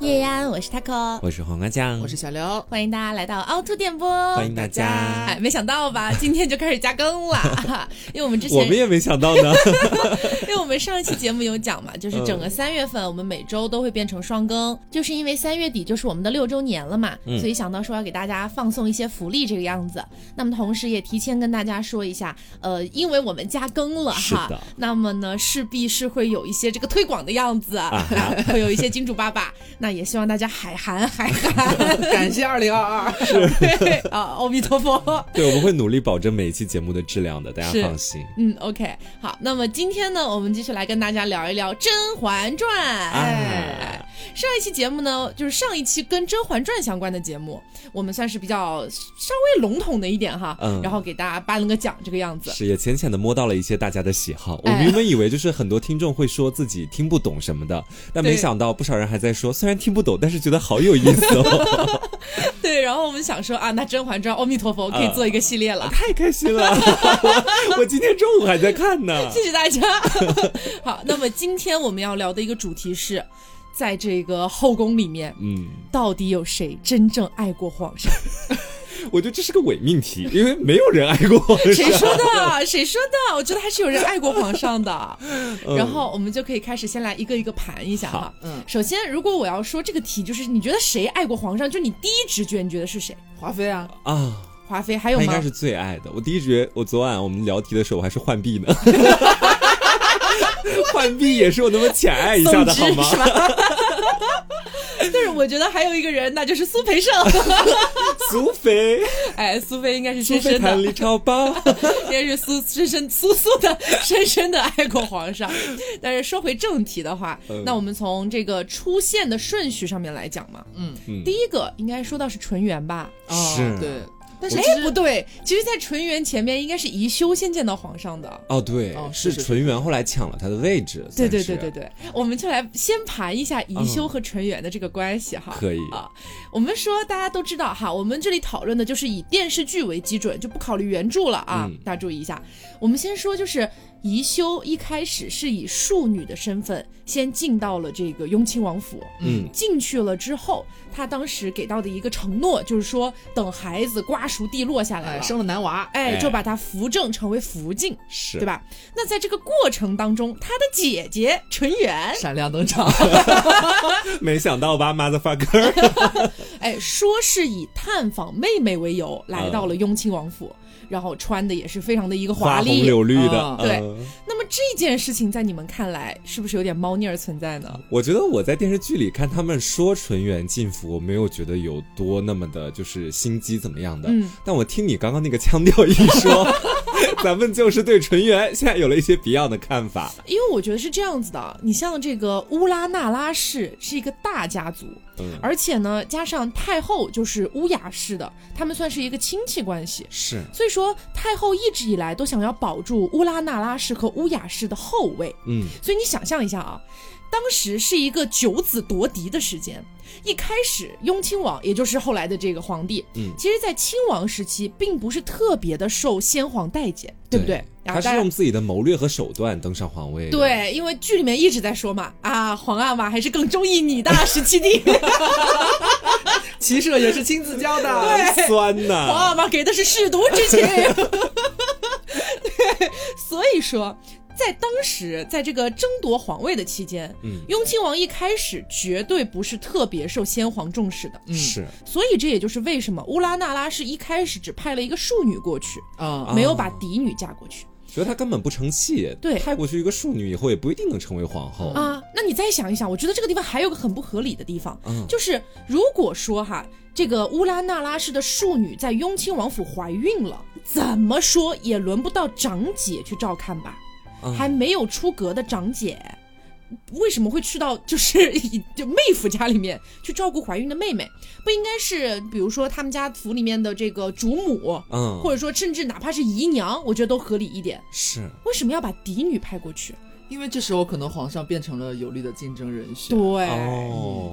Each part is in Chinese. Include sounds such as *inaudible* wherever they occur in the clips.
叶安，我是 taco，我是黄瓜酱，我是小刘，欢迎大家来到凹凸电波，欢迎大家。哎，没想到吧，今天就开始加更了，*laughs* 因为我们之前我们也没想到呢，*laughs* 因为我们上一期节目有讲嘛，就是整个三月份我们每周都会变成双更，就是因为三月底就是我们的六周年了嘛，所以想到说要给大家放送一些福利这个样子。那么同时也提前跟大家说一下，呃，因为我们加更了哈，那么呢势必是会有一些这个推广的样子，*laughs* 会有一些金主爸爸那。也希望大家海涵海涵，*laughs* 感谢二零二二，*laughs* 对啊，阿弥陀佛。对，我们会努力保证每一期节目的质量的，大家放心。嗯，OK，好，那么今天呢，我们继续来跟大家聊一聊《甄嬛传》。哎，上一期节目呢，就是上一期跟《甄嬛传》相关的节目，我们算是比较稍微笼统的一点哈，嗯，然后给大家颁了个奖，这个样子。是，也浅浅的摸到了一些大家的喜好。我们原本以为就是很多听众会说自己听不懂什么的，*laughs* 但没想到不少人还在说，虽然。听不懂，但是觉得好有意思哦。*laughs* 对，然后我们想说啊，那《甄嬛传》，阿弥陀佛，可以做一个系列了，*laughs* 太开心了！我今天中午还在看呢。谢谢大家。好，那么今天我们要聊的一个主题是，在这个后宫里面，嗯，到底有谁真正爱过皇上？*laughs* 我觉得这是个伪命题，因为没有人爱过皇上。谁说的？谁说的？我觉得还是有人爱过皇上的。*laughs* 然后我们就可以开始先来一个一个盘一下哈。嗯，首先，如果我要说这个题，就是你觉得谁爱过皇上？就你第一直觉，你觉得是谁？华妃啊啊，华妃还有吗？应该是最爱的。我第一直觉，我昨晚我们聊题的时候，我还是浣碧呢。*laughs* *laughs* 浣碧也是我那么浅爱一下的好吗？*laughs* 但是我觉得还有一个人，那就是苏培盛。*laughs* 苏菲，哎，苏菲应该是深深的，李超宝，应该是苏深深苏苏的深深的爱过皇上。但是说回正题的话，那我们从这个出现的顺序上面来讲嘛，嗯，第一个应该说到是纯元吧？是，对。但是哎，不对，其实，在纯元前面应该是宜修先见到皇上的。哦，对，是纯元后来抢了他的位置。对对对对对，我们就来先盘一下宜修和纯元的这个关系哈。可以啊，我们说大家都知道哈，我们这里讨论的就是以电视剧为基准，就不考虑原著了啊。大家注意一下，我们先说就是。宜修一开始是以庶女的身份先进到了这个雍亲王府，嗯，进去了之后，他当时给到的一个承诺就是说，等孩子瓜熟蒂落下来了，生了男娃，哎，就把他扶正成为福晋，是。对吧？那在这个过程当中，他的姐姐纯元。闪亮登场，*laughs* 没想到吧，motherfucker，*laughs* 哎，说是以探访妹妹为由来到了雍亲王府。然后穿的也是非常的一个华丽，红柳绿的。对，那么这件事情在你们看来是不是有点猫腻儿存在呢？我觉得我在电视剧里看他们说纯元进府，我没有觉得有多那么的，就是心机怎么样的。嗯，但我听你刚刚那个腔调一说。*laughs* 咱们就是对纯元现在有了一些别样的看法，因为我觉得是这样子的，你像这个乌拉那拉氏是一个大家族，嗯，而且呢，加上太后就是乌雅氏的，他们算是一个亲戚关系，是，所以说太后一直以来都想要保住乌拉那拉氏和乌雅氏的后位，嗯，所以你想象一下啊。当时是一个九子夺嫡的时间，一开始雍亲王，也就是后来的这个皇帝，嗯，其实，在亲王时期，并不是特别的受先皇待见，对。不对？他是用自己的谋略和手段登上皇位。对，因为剧里面一直在说嘛，啊，皇阿玛还是更中意你的十七弟，骑射也是亲自教的，*laughs* 对，酸呐，皇阿玛给的是舐犊之情，*laughs* 对，所以说。在当时，在这个争夺皇位的期间，嗯，雍亲王一开始绝对不是特别受先皇重视的，是，所以这也就是为什么乌拉那拉是一开始只派了一个庶女过去啊，没有把嫡女嫁过去，觉得她根本不成器，对，派过去一个庶女以后也不一定能成为皇后。啊。那你再想一想，我觉得这个地方还有个很不合理的地方，就是如果说哈，这个乌拉那拉氏的庶女在雍亲王府怀孕了，怎么说也轮不到长姐去照看吧。还没有出阁的长姐，为什么会去到就是 *laughs* 就妹夫家里面去照顾怀孕的妹妹？不应该是比如说他们家府里面的这个主母，嗯，或者说甚至哪怕是姨娘，我觉得都合理一点。是为什么要把嫡女派过去？因为这时候可能皇上变成了有力的竞争人选。对，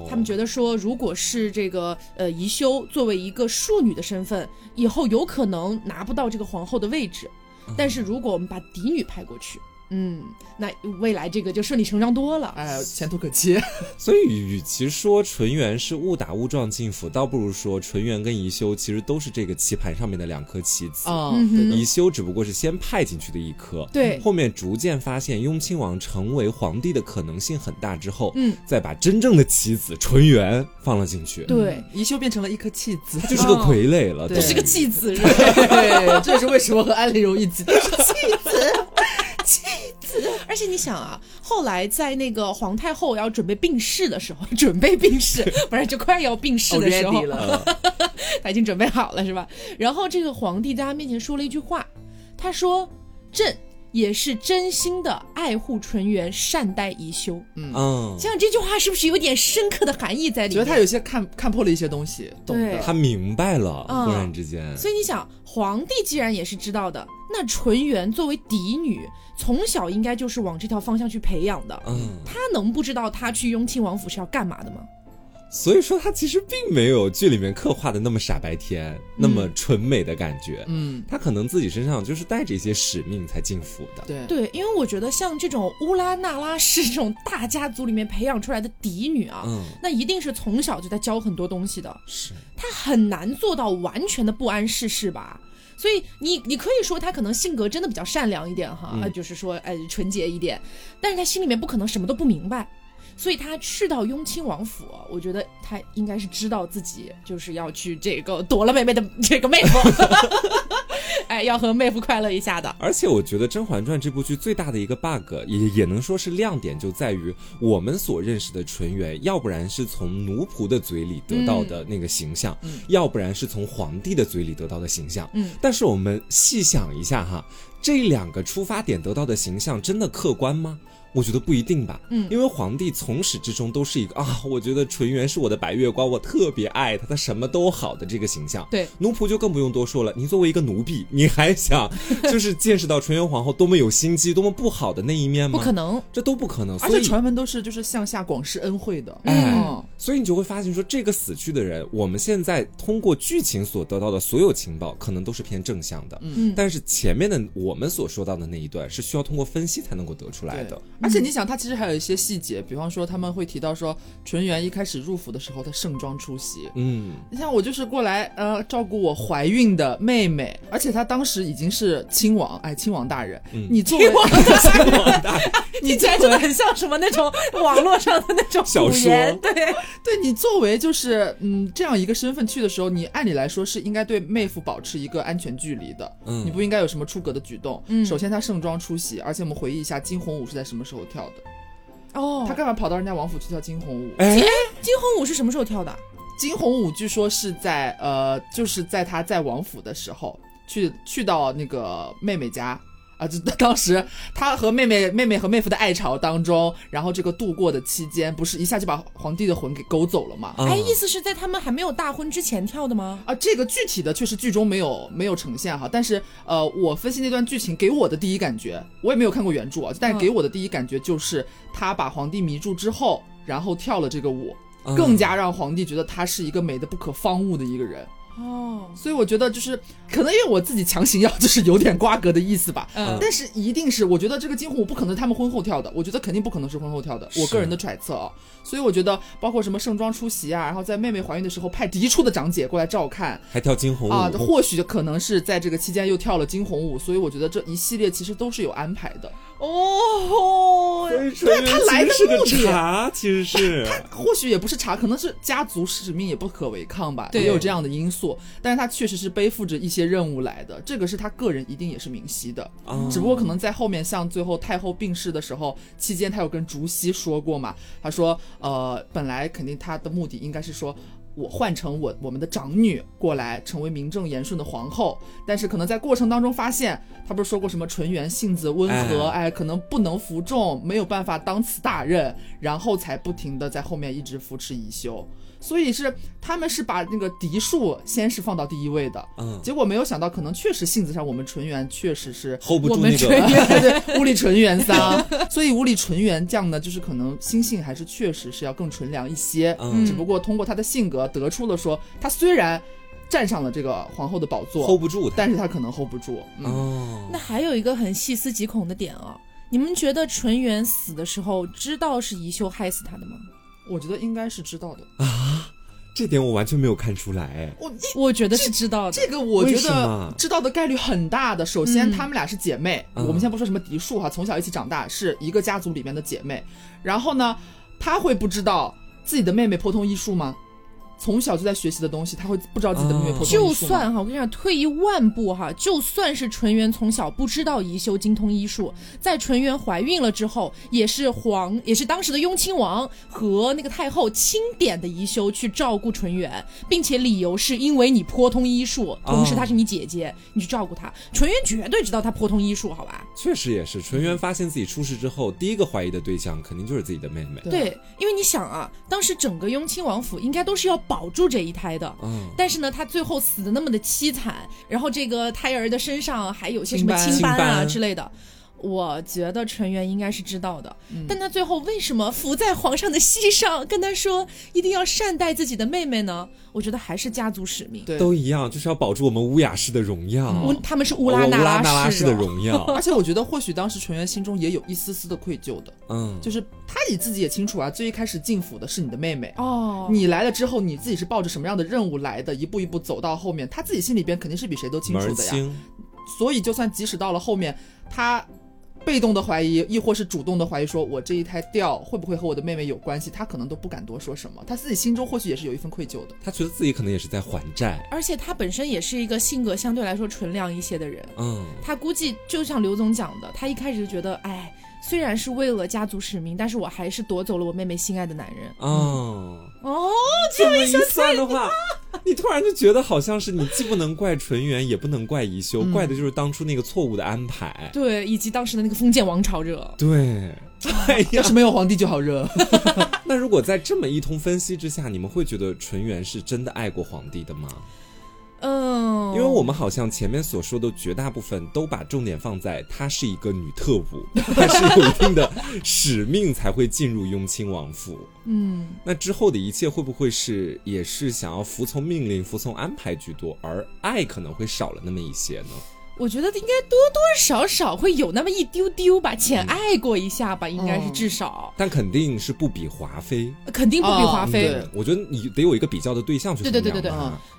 他们觉得说，如果是这个呃宜修作为一个庶女的身份，以后有可能拿不到这个皇后的位置。但是如果我们把嫡女派过去。嗯，那未来这个就顺理成章多了。哎，前途可期。*laughs* 所以，与其说纯元是误打误撞进府，倒不如说纯元跟宜修其实都是这个棋盘上面的两颗棋子。嗯，对的宜修只不过是先派进去的一颗，对后面逐渐发现雍亲王成为皇帝的可能性很大之后，嗯，再把真正的棋子纯元放了进去，对，宜修变成了一颗弃子，就是个傀儡了，对这是个弃子 *laughs* 人。对，这也是为什么和安陵容一起都是弃子。*laughs* 而且你想啊，后来在那个皇太后要准备病逝的时候，*laughs* 准备病逝，不是就快要病逝的时候了，*laughs* 他已经准备好了是吧？然后这个皇帝在他面前说了一句话，他说：“朕也是真心的爱护纯元，善待宜修。”嗯，想想这句话是不是有点深刻的含义在里面？觉得他有些看看破了一些东西，懂对的。他明白了，嗯忽然之间，所以你想，皇帝既然也是知道的，那纯元作为嫡女，从小应该就是往这条方向去培养的。嗯，他能不知道他去雍亲王府是要干嘛的吗？所以说他其实并没有剧里面刻画的那么傻白甜，那么纯美的感觉，嗯，他可能自己身上就是带着一些使命才进府的，对，对，因为我觉得像这种乌拉那拉氏这种大家族里面培养出来的嫡女啊，嗯，那一定是从小就在教很多东西的，是，她很难做到完全的不谙世事吧。所以你你可以说她可能性格真的比较善良一点哈，就是说呃纯洁一点，但是她心里面不可能什么都不明白。所以他去到雍亲王府，我觉得他应该是知道自己就是要去这个夺了妹妹的 *laughs* 这个妹夫，*laughs* 哎，要和妹夫快乐一下的。而且我觉得《甄嬛传》这部剧最大的一个 bug，也也能说是亮点，就在于我们所认识的纯元，要不然是从奴仆的嘴里得到的那个形象，要不然是从皇帝的嘴里得到的形象。嗯，但是我们细想一下哈，这两个出发点得到的形象真的客观吗？我觉得不一定吧，嗯因为皇帝从始至终都是一个啊，*laughs* 我觉得纯元是我的白月光，我特别爱他，他什么都好的这个形象。对，奴仆就更不用多说了，你作为一个奴婢，你还想 *laughs* 就是见识到纯元皇后多么有心机、多么不好的那一面吗？不可，能，这都不可能。而所以且传闻都是就是向下广施恩惠的。哎嗯，所以你就会发现说，这个死去的人，我们现在通过剧情所得到的所有情报，可能都是偏正向的。嗯但是前面的我们所说到的那一段，是需要通过分析才能够得出来的。，而且你想，他其实还有一些细节，比方说他们会提到说，纯元一开始入府的时候，他盛装出席。嗯，你像我就是过来呃照顾我怀孕的妹妹，而且他当时已经是亲王，哎，亲王大人，嗯。你作 *laughs* 为 *laughs* 听起来真的很像什么那种网络上的那种小说对，对你作为就是嗯这样一个身份去的时候，你按理来说是应该对妹夫保持一个安全距离的，嗯。你不应该有什么出格的举动。嗯。首先他盛装出席，而且我们回忆一下惊鸿舞是在什么时候跳的？哦，他干嘛跑到人家王府去跳惊鸿舞？哎，惊鸿舞是什么时候跳的？惊鸿舞据说是在呃，就是在他在王府的时候去去到那个妹妹家。啊，就 *laughs* 当时他和妹妹、妹妹和妹夫的爱巢当中，然后这个度过的期间，不是一下就把皇帝的魂给勾走了吗？啊哎，意思是在他们还没有大婚之前跳的吗？啊，这个具体的确实剧中没有没有呈现哈，但是呃，我分析那段剧情给我的第一感觉，我也没有看过原著啊，但是给我的第一感觉就是他把皇帝迷住之后，然后跳了这个舞，嗯更加让皇帝觉得他是一个美的不可方物的一个人。哦，所以我觉得就是可能因为我自己强行要就是有点瓜葛的意思吧，嗯。但是一定是我觉得这个惊鸿舞不可能是他们婚后跳的，我觉得肯定不可能是婚后跳的，我个人的揣测啊。所以我觉得包括什么盛装出席啊，然后在妹妹怀孕的时候派嫡出的长姐过来照看还跳惊鸿舞啊，或许可能是在这个期间又跳了惊鸿舞，所以我觉得这一系列其实都是有安排的。哦，对他来的目的茶，其实是他或许也不是查，可能是家族使命也不可违抗吧，对也有这样的因素。但是他确实是背负着一些任务来的，这个是他个人一定也是明晰的。啊只不过可能在后面，像最后太后病逝的时候，期间他有跟竹溪说过嘛，他说，呃，本来肯定他的目的应该是说。我换成我我们的长女过来，成为名正言顺的皇后，但是可能在过程当中发现，他不是说过什么纯元性子温和，哎可能不能服众，没有办法当此大任，然后才不停的在后面一直扶持宜修，所以是他们是把那个嫡庶先是放到第一位的，嗯结果没有想到，可能确实性子上我们纯元确实是 hold 不我们住那纯元 *laughs* 个。对对，屋里纯元桑，所以屋里纯元将呢，就是可能心性还是确实是要更纯良一些，嗯只不过通过他的性格得出了说，他虽然站上了这个皇后的宝座 hold 不住。但是他可能 hold 不住。嗯，哦，那还有一个很细思极恐的点啊，你们觉得纯元死的时候知道是宜修害死他的吗？我觉得应该是知道的啊。这点我完全没有看出来。我我觉得是知道的。这个我觉得知道的概率很大的。首先，嗯她们俩是姐妹，嗯我们先不说什么嫡庶哈，从小一起长大，是一个家族里面的姐妹。然后呢，她会不知道自己的妹妹颇通医术吗？从小就在学习的东西，他会不知道自己的妹妹颇通医术？就算哈，我跟你讲，退一万步哈，就算是纯元从小不知道宜修精通医术，在纯元怀孕了之后，也是皇，也是当时的雍亲王和那个太后钦点的宜修去照顾纯元，并且理由是因为你颇通医术，同时她是你姐姐，你去照顾她。纯元绝对知道她颇通医术，好吧？确实也是，纯元发现自己出事之后，第一个怀疑的对象肯定就是自己的妹妹。对对，因为你想啊，当时整个雍亲王府应该都是要保住这一胎的，嗯，但是呢，他最后死的那么的凄惨，然后这个胎儿的身上还有些什么青斑。啊之类的。我觉得纯元应该是知道的，嗯但他最后为什么伏在皇上的膝上跟他说一定要善待自己的妹妹呢？我觉得还是家族使命。对，都一样，就是要保住我们乌雅氏的荣耀，乌他们是乌乌拉那拉那拉氏的荣耀。*laughs* 而且我觉得或许当时纯元心中也有一丝丝的愧疚的，嗯，就是他你自己也清楚啊，最一开始进府的是你的妹妹。哦，你来了之后，你自己是抱着什么样的任务来的？一步一步走到后面，他自己心里边肯定是比谁都清楚的呀。所以，就算即使到了后面，他被动的怀疑，亦或是主动的怀疑，说我这一胎掉会不会和我的妹妹有关系，他可能都不敢多说什么。他自己心中或许也是有一份愧疚的。他觉得自己可能也是在还债。而且他本身也是一个性格相对来说纯良一些的人，嗯，他估计就像刘总讲的，他一开始就觉得，哎，虽然是为了家族使命，但是我还是夺走了我妹妹心爱的男人。哦，哦，*laughs* 这么一算的话，*laughs* 你突然就觉得好像是你既不能怪纯元，也不能怪宜修，嗯怪的就是当初那个错误的安排。对，以及当时的那个封建王朝热。对，*laughs* 要是没有皇帝就好热。那如果在这么一通分析之下，你们会觉得纯元是真的爱过皇帝的吗？嗯，因为我们好像前面所说的绝大部分都把重点放在她是一个女特务，*laughs* 她是有一定的使命才会进入雍亲王府。嗯，那之后的一切会不会是也是想要服从命令、服从安排居多，而爱可能会少了那么一些呢？我觉得应该多多少少会有那么一丢丢吧，浅爱过一下吧，应该是至少，但肯定是不比华妃。肯定不比华妃。对我觉得你得有一个比较的对象去对对对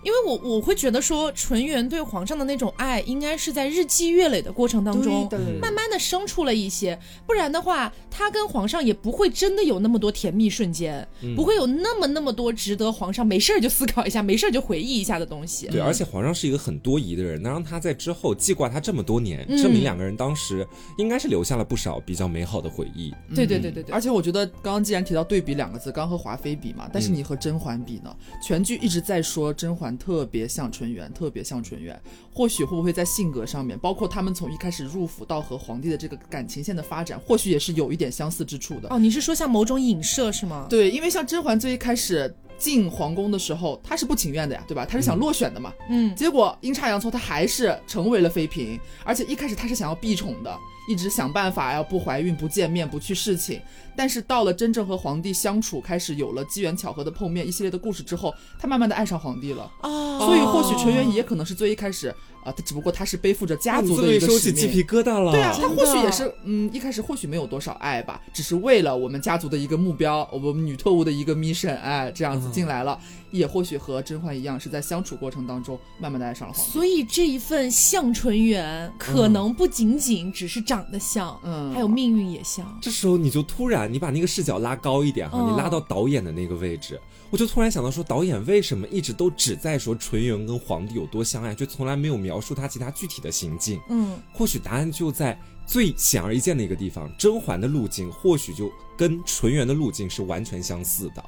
因为我我会觉得说，纯元对皇上的那种爱，应该是在日积月累的过程当中，对慢慢的生出了一些，不然的话，他跟皇上也不会真的有那么多甜蜜瞬间，嗯不会有那么那么多值得皇上没事儿就思考一下，没事儿就回忆一下的东西。对，而且皇上是一个很多疑的人，那让他在之后记挂他这么多年，嗯证明两个人当时应该是留下了不少比较美好的回忆。对对对对对，而且我觉得刚刚既然提到对比两个字，刚和华妃比嘛，但是你和甄嬛比呢？全剧一直在说甄嬛特别像纯元，特别像纯元。或许会不会在性格上面，包括他们从一开始入府到和皇帝的这个感情线的发展，或许也是有一点相似之处的。哦，你是说像某种影射是吗？对，因为像甄嬛最一开始进皇宫的时候，她是不情愿的呀，对吧？她是想落选的嘛。嗯，结果阴差阳错，她还是成为了妃嫔，而且一开始她是想要避宠的，一直想办法要不怀孕、不见面、不去侍寝。但是到了真正和皇帝相处，开始有了机缘巧合的碰面，一系列的故事之后，他慢慢的爱上皇帝了。哦，所以或许纯元也可能是最一开始啊，他只不过他是背负着家族的一个使说起鸡皮命。疙瘩了。对啊，他或许也是，嗯，一开始或许没有多少爱吧，只是为了我们家族的一个目标，我们女特务的一个 mission，哎，这样子进来了，也或许和甄嬛一样，是在相处过程当中慢慢的爱上了皇帝。所以这一份像纯元，可能不仅仅只是长得像，嗯还有命运也像。这时候你就突然，你把那个视角拉高一点哈，嗯你拉到导演的那个位置，我就突然想到说，导演为什么一直都只在说纯元跟皇帝有多相爱，却从来没有描述他其他具体的行径？嗯，或许答案就在最显而易见的一个地方，甄嬛的路径或许就跟纯元的路径是完全相似的。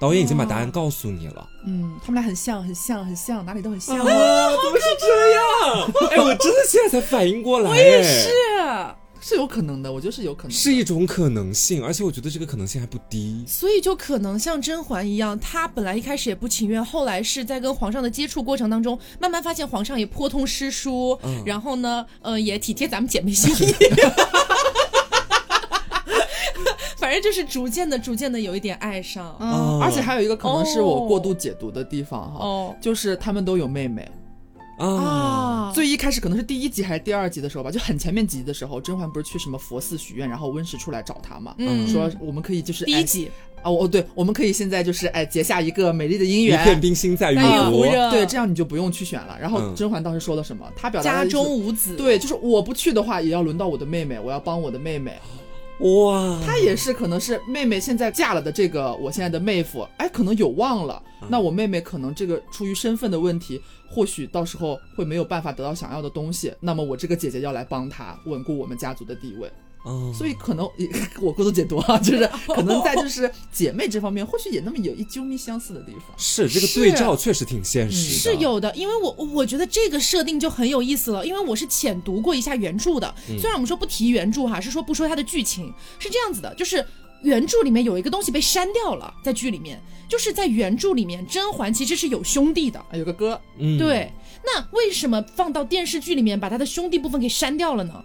导演已经把答案告诉你了。嗯，他们俩很像，很像，很像，哪里都很像。啊，怎么是这样？*laughs* 哎，我真的现在才反应过来，我也是，是有可能的，我觉得是有可能。是一种可能性，而且我觉得这个可能性还不低。所以就可能像甄嬛一样，她本来一开始也不情愿，后来是在跟皇上的接触过程当中，慢慢发现皇上也颇通诗书，嗯然后呢，呃，也体贴咱们姐妹心意。*laughs* 反正就是逐渐的、逐渐的有一点爱上。嗯，而且还有一个可能是我过度解读的地方哈，哦，就是他们都有妹妹，啊，最一开始可能是第一集还是第二集的时候吧，就很前面几集的时候，甄嬛不是去什么佛寺许愿，然后温实初来找她嘛，嗯说我们可以就是哎第一集啊，哦对，我们可以现在就是哎结下一个美丽的姻缘一缘，片冰心在玉壶。对，这样你就不用去选了。然后嗯甄嬛当时说了什么？她表达家中无子，对，就是我不去的话，也要轮到我的妹妹，我要帮我的妹妹。哇，她也是，可能是妹妹现在嫁了的这个我现在的妹夫，哎，可能有望了。嗯那我妹妹可能这个出于身份的问题，或许到时候会没有办法得到想要的东西。那么我这个姐姐要来帮她稳固我们家族的地位。嗯，所以可能 *laughs* 我过度解读啊，*laughs* 就是 *laughs* 可能在就是姐妹这方面，或许也那么有一啾咪相似的地方。是这个对照确实挺现实的，是有的，因为我我觉得这个设定就很有意思了，因为我是浅读过一下原著的。虽然我们说不提原著哈，是说不说它的剧情，是这样子的，就是原著里面有一个东西被删掉了，在剧里面，就是在原著里面，甄嬛其实是有兄弟的。啊，有个哥，嗯，对，那为什么放到电视剧里面把他的兄弟部分给删掉了呢？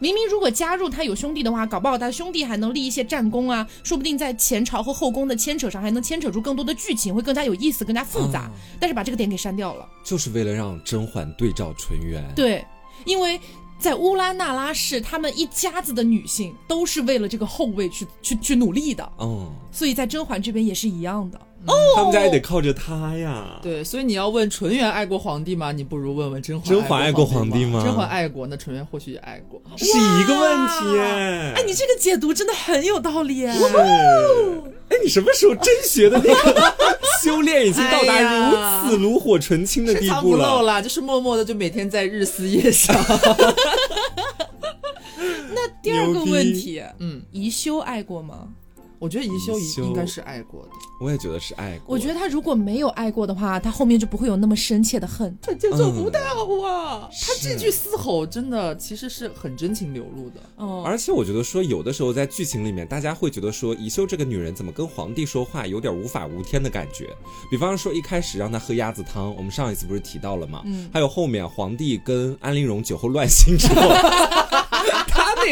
明明如果加入他有兄弟的话，搞不好他的兄弟还能立一些战功啊，说不定在前朝和后宫的牵扯上还能牵扯出更多的剧情，会更加有意思、更加复杂。啊但是把这个点给删掉了。就是为了让甄嬛对照纯元。对，因为在乌拉那拉氏，他们一家子的女性都是为了这个后位去去去努力的，嗯，所以在甄嬛这边也是一样的。他们家也得靠着他呀。对，所以你要问纯元爱过皇帝吗？你不如问问甄嬛。甄嬛爱过皇帝吗甄嬛爱过，那纯元或许也爱过。是一个问题耶。哎，你这个解读真的很有道理哎，你什么时候真学的那个 *laughs* 修炼已经到达如此炉火纯青的地步了？不露啦，就是默默的就每天在日思夜想。*laughs* 那第二个问题，嗯，宜修爱过吗？我觉得宜修应应该是爱过的。我也觉得是爱过。我觉得他如果没有爱过的话，他后面就不会有那么深切的恨。他节奏不太好啊！他这句嘶吼真的其实是很真情流露的。哦，而且我觉得说，有的时候在剧情里面，大家会觉得说，宜修这个女人怎么跟皇帝说话有点无法无天的感觉。比方说一开始让他喝鸭子汤，我们上一次不是提到了吗？嗯还有后面皇帝跟安陵容酒后乱性之后，*laughs*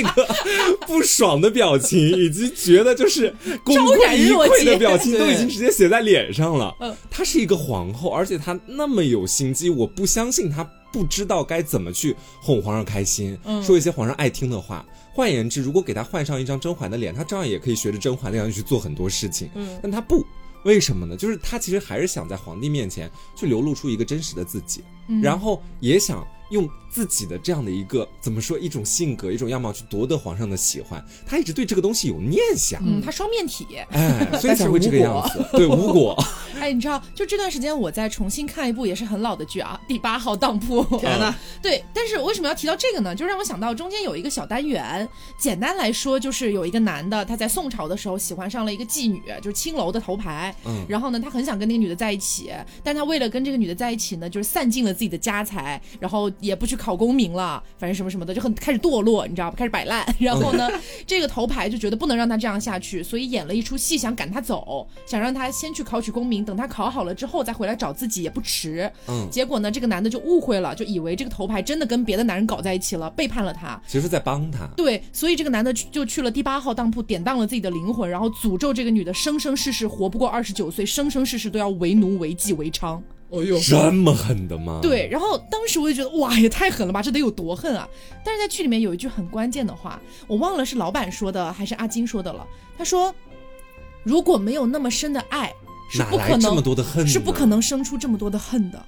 他那个不爽的表情，以及觉得就是功亏一篑的表情，都已经直接写在脸上了。嗯她是一个皇后，而且她那么有心机，我不相信她不知道该怎么去哄皇上开心，嗯说一些皇上爱听的话。换言之，如果给她换上一张甄嬛的脸，她照样也可以学着甄嬛那样去做很多事情。嗯但她不，为什么呢？就是她其实还是想在皇帝面前去流露出一个真实的自己，嗯然后也想用自己的这样的一个怎么说一种性格、一种样貌去夺得皇上的喜欢。他一直对这个东西有念想。嗯，他双面体。哎，*laughs* 所以才会这个样子。对，无果。*laughs* 哎，你知道，就这段时间我在重新看一部也是很老的剧啊，《第八号当铺》。*laughs* 天哪！对，但是为什么要提到这个呢？就让我想到中间有一个小单元，简单来说就是有一个男的，他在宋朝的时候喜欢上了一个妓女，就是青楼的头牌。嗯然后呢，他很想跟那个女的在一起，但他为了跟这个女的在一起呢，就是散尽了自己的家财，然后也不去考功名了，反正什么什么的，就很开始堕落，你知道吧？开始摆烂。*laughs* 然后呢，这个头牌就觉得不能让他这样下去，所以演了一出戏，想赶他走，想让他先去考取功名，等他考好了之后再回来找自己也不迟。嗯，结果呢，这个男的就误会了，就以为这个头牌真的跟别的男人搞在一起了，背叛了他。其实在帮他。对，所以这个男的去就去了第八号当铺，典当了自己的灵魂，然后诅咒这个女的生生世世活不过二十九岁，生生世世都要为奴为妓为娼。哦呦，这么狠的吗？对，然后当时我就觉得哇，也太狠了吧，这得有多恨啊！但是在剧里面有一句很关键的话，我忘了是老板说的还是阿金说的了。他说，如果没有那么深的爱，是不可来这么能多的恨？是不可能生出这么多的恨的。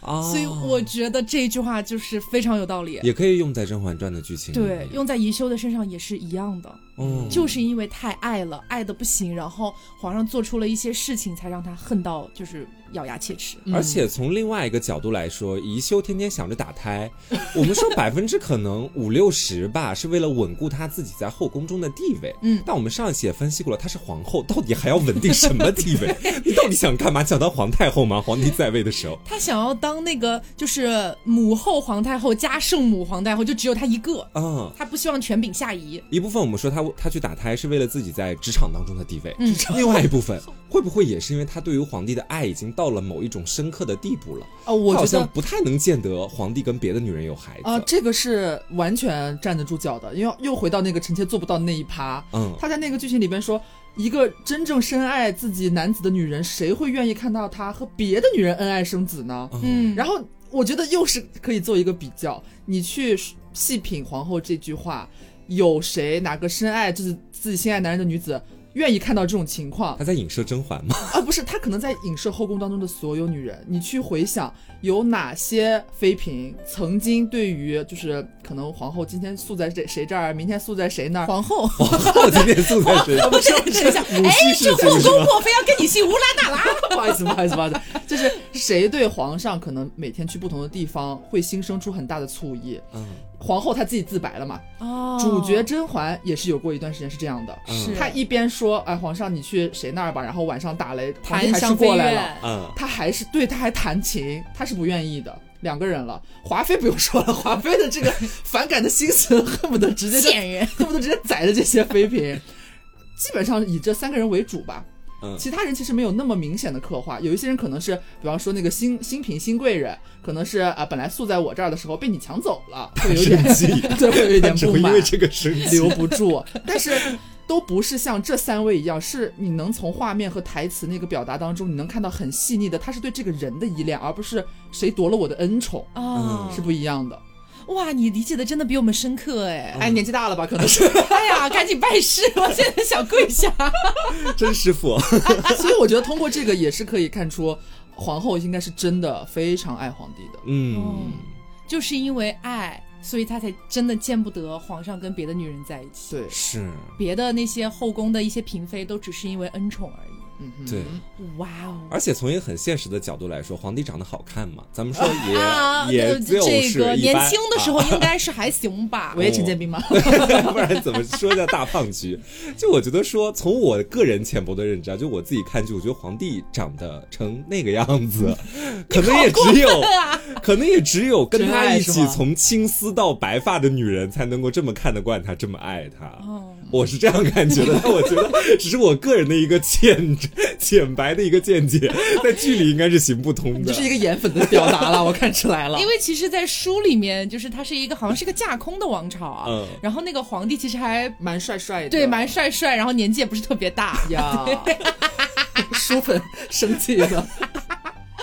啊！所以我觉得这句话就是非常有道理。也可以用在《甄嬛传》的剧情。对，用在宜修的身上也是一样的，嗯，就是因为太爱了，爱的不行，然后皇上做出了一些事情，才让他恨到就是咬牙切齿。而且从另外一个角度来说，宜修天天想着打胎，*laughs* 我们说百分之可能五六十吧，是为了稳固她自己在后宫中的地位。嗯但我们上一期也分析过了，她是皇后，到底还要稳定什么地位？*laughs* 你到底想干嘛？想当皇太后吗？皇帝在位的时候，她想要当那个就是母后皇太后加圣母皇太后，就只有她一个，嗯，她不希望权柄下移。一部分我们说她她去打胎是为了自己在职场当中的地位，嗯另外一部分会不会也是因为她对于皇帝的爱已经到了某一种深刻的地步了？哦，我好觉得像不太能见得皇帝跟别的女人有孩子。啊、这个是完全站得住脚的，因为又回到那个臣妾做不到那一趴。嗯，他在那个剧情里边说，一个真正深爱自己男子的女人，谁会愿意看到他和别的女人恩爱生子呢？嗯，然后我觉得又是可以做一个比较，你去细品皇后这句话，有谁哪个深爱就是自己心爱男人的女子？愿意看到这种情况，他在影射甄嬛吗？啊，不是，他可能在影射后宫当中的所有女人。你去回想，有哪些妃嫔曾经对于就是可能皇后今天宿在这谁这儿，明天宿在谁那儿？皇后，皇后今天宿在谁？*laughs* 不是，等一下，*laughs* 哎，这后宫莫非要跟你姓乌拉那拉？*laughs* 不好意思，不好意思，不好意思，就是谁对皇上可能每天去不同的地方会心生出很大的醋意？嗯。皇后她自己自白了嘛？哦，主角甄嬛也是有过一段时间是这样的，是她一边说，哎，皇上你去谁那儿吧，然后晚上打雷，还是过来了，嗯，她还是对她还弹琴，她是不愿意的，两个人了。华妃不用说了，华妃的这个反感的心思恨不得直接贱人，恨不得直接宰了这些妃嫔，基本上以这三个人为主吧。其他人其实没有那么明显的刻画，有一些人可能是，比方说那个新新嫔新贵人，可能是啊，本来宿在我这儿的时候被你抢走了，会有点 *laughs* 对，*laughs* 会有一点不满，*laughs* 因为这个生气留不住。但是都不是像这三位一样，是你能从画面和台词那个表达当中，你能看到很细腻的，他是对这个人的依恋，而不是谁夺了我的恩宠啊，是不一样的。哇，你理解的真的比我们深刻哎！哎，年纪大了吧？可能是。*laughs* 哎呀，赶紧拜师！我现在想跪下。真师傅。*laughs* 所以我觉得通过这个也是可以看出，皇后应该是真的非常爱皇帝的。嗯，就是因为爱，所以他才真的见不得皇上跟别的女人在一起。对，是。别的那些后宫的一些嫔妃，都只是因为恩宠而已。嗯，对，哇哦！而且从一个很现实的角度来说，皇帝长得好看嘛，咱们说 *laughs* 也也就是年轻的时候应该是还行吧。*laughs* 我也陈建斌吗？*laughs* 不然怎么说叫大胖菊？就我觉得说，从我个人浅薄的认知啊，就我自己看剧，我觉得皇帝长得成那个样子，可能也只有，可能也只有跟他一起从青丝到白发的女人才能够这么看得惯他，这么爱他。我是这样感觉的，但我觉得只是我个人的一个浅。浅白的一个见解，在剧里应该是行不通的。这是一个颜粉的表达了，我看出来了。*laughs* 因为其实，在书里面，就是它是一个好像是个架空的王朝啊。嗯。然后那个皇帝其实还蛮帅帅的，对，蛮帅帅，然后年纪也不是特别大呀。*laughs* 书粉生气了。*laughs*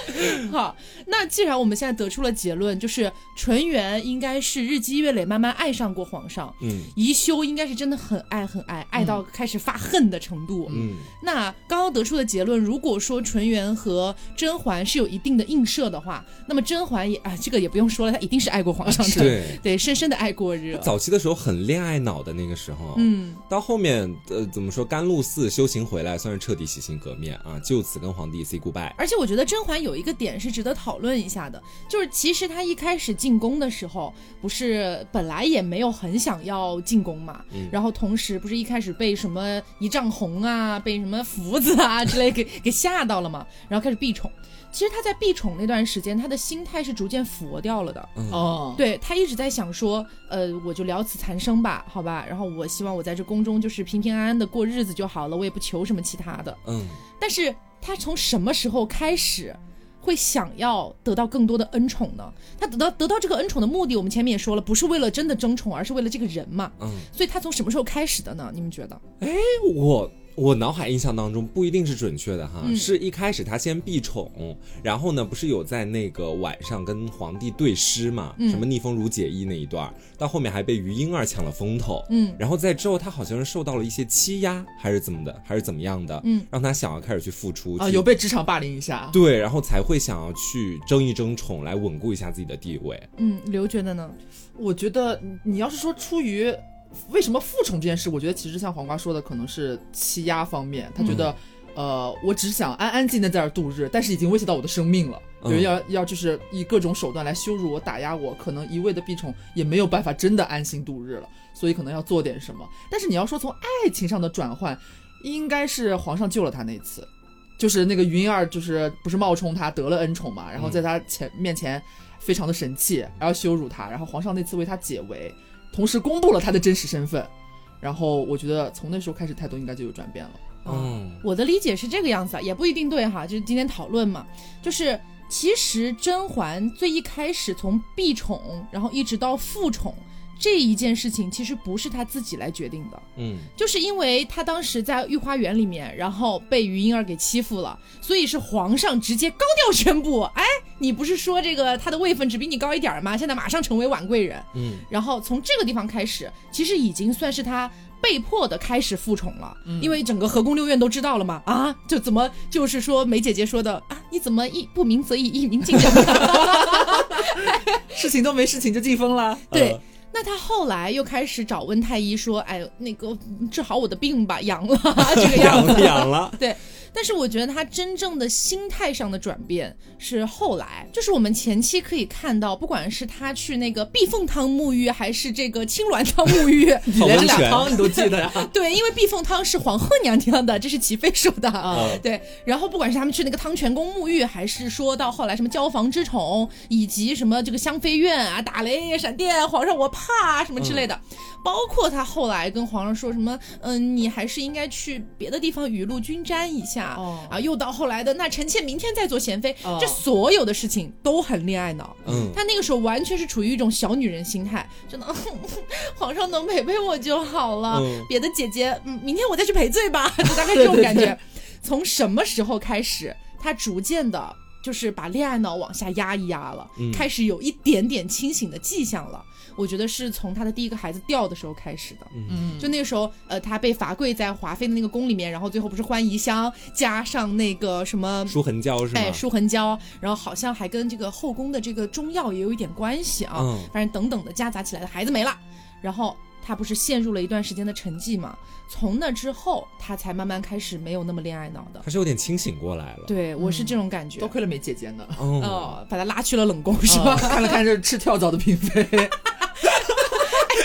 *laughs* 好，那既然我们现在得出了结论，就是纯元应该是日积月累慢慢爱上过皇上，嗯，宜修应该是真的很爱很爱，爱到开始发恨的程度，嗯。那刚刚得出的结论，如果说纯元和甄嬛是有一定的映射的话，那么甄嬛也啊，这个也不用说了，她一定是爱过皇上的，对对，深深的爱过日。早期的时候很恋爱脑的那个时候，嗯，到后面呃怎么说，甘露寺修行回来，算是彻底洗心革面啊，就此跟皇帝 say goodbye。而且我觉得甄嬛有一个。点是值得讨论一下的，就是其实他一开始进宫的时候，不是本来也没有很想要进宫嘛，然后同时不是一开始被什么一丈红啊，被什么福子啊之类给给吓到了嘛，然后开始避宠。其实他在避宠那段时间，他的心态是逐渐佛掉了的。哦，对他一直在想说，呃，我就了此残生吧，好吧，然后我希望我在这宫中就是平平安安的过日子就好了，我也不求什么其他的。嗯，但是他从什么时候开始？会想要得到更多的恩宠呢？他得到得到这个恩宠的目的，我们前面也说了，不是为了真的争宠，而是为了这个人嘛。嗯，所以他从什么时候开始的呢？你们觉得？哎，我。我脑海印象当中不一定是准确的哈，是一开始他先避宠，然后呢不是有在那个晚上跟皇帝对诗嘛，什么逆风如解意那一段，到后面还被于莺儿抢了风头，嗯，然后在之后他好像是受到了一些欺压还是怎么的，还是怎么样的，嗯，让他想要开始去付出啊，有被职场霸凌一下，对，然后才会想要去争一争宠来稳固一下自己的地位，嗯，刘觉得呢？我觉得你要是说出于。为什么复宠这件事？我觉得其实像黄瓜说的，可能是欺压方面。他觉得，呃，我只想安安静静在这儿度日，但是已经威胁到我的生命了。有人要要就是以各种手段来羞辱我、打压我，可能一味的避宠也没有办法真的安心度日了。所以可能要做点什么。但是你要说从爱情上的转换，应该是皇上救了他那次，就是那个云儿，就是不是冒充他得了恩宠嘛，然后在他前面前非常的神气，然后羞辱他，然后皇上那次为他解围。同时公布了他的真实身份，然后我觉得从那时候开始态度应该就有转变了。嗯，我的理解是这个样子啊，也不一定对哈，就是今天讨论嘛，就是其实甄嬛最一开始从避宠，然后一直到复宠。这一件事情其实不是他自己来决定的，嗯，就是因为他当时在御花园里面，然后被于莺儿给欺负了，所以是皇上直接高调宣布，*laughs* 哎，你不是说这个他的位分只比你高一点吗？现在马上成为婉贵人，嗯，然后从这个地方开始，其实已经算是他。被迫的开始复宠了，因为整个河宫六院都知道了嘛，啊，就怎么就是说梅姐姐说的啊，你怎么一不鸣则已，一鸣惊人，*laughs* 事情都没事情就进风了。对，那他后来又开始找温太医说，哎，那个治好我的病吧，阳了，*laughs* 这个样子，阳了，对。但是我觉得他真正的心态上的转变是后来，就是我们前期可以看到，不管是他去那个避凤汤沐浴，还是这个青鸾汤沐浴，*laughs* 连这俩汤你都记得呀？*laughs* 对，因为避凤汤是皇后娘娘的，这是齐妃说的啊。*laughs* 对，然后不管是他们去那个汤泉宫沐浴，还是说到后来什么交房之宠，以及什么这个香妃院啊，打雷闪电，皇上我怕什么之类的。包括他后来跟皇上说什么，嗯，你还是应该去别的地方雨露均沾一下，啊，又到后来的那臣妾明天再做贤妃，这所有的事情都很恋爱脑。嗯，他那个时候完全是处于一种小女人心态，真的，皇上能陪陪我就好了，别的姐姐，嗯，明天我再去赔罪吧，*laughs* 就大概这种感觉。*laughs* 从什么时候开始，他逐渐的，就是把恋爱脑往下压一压了，开始有一点点清醒的迹象了。我觉得是从他的第一个孩子掉的时候开始的，嗯，就那个时候，呃，他被罚跪在华妃的那个宫里面，然后最后不是欢宜香加上那个什么舒痕胶是吗？哎，舒痕胶，然后好像还跟这个后宫的这个中药也有一点关系啊，反正等等的夹杂起来的孩子没了，然后他不是陷入了一段时间的沉寂嘛？从那之后，他才慢慢开始没有那么恋爱脑的，他是有点清醒过来了。对我是这种感觉，多亏了梅姐姐呢，哦，把他拉去了冷宫是吧？看了看这吃跳蚤的嫔妃。*laughs*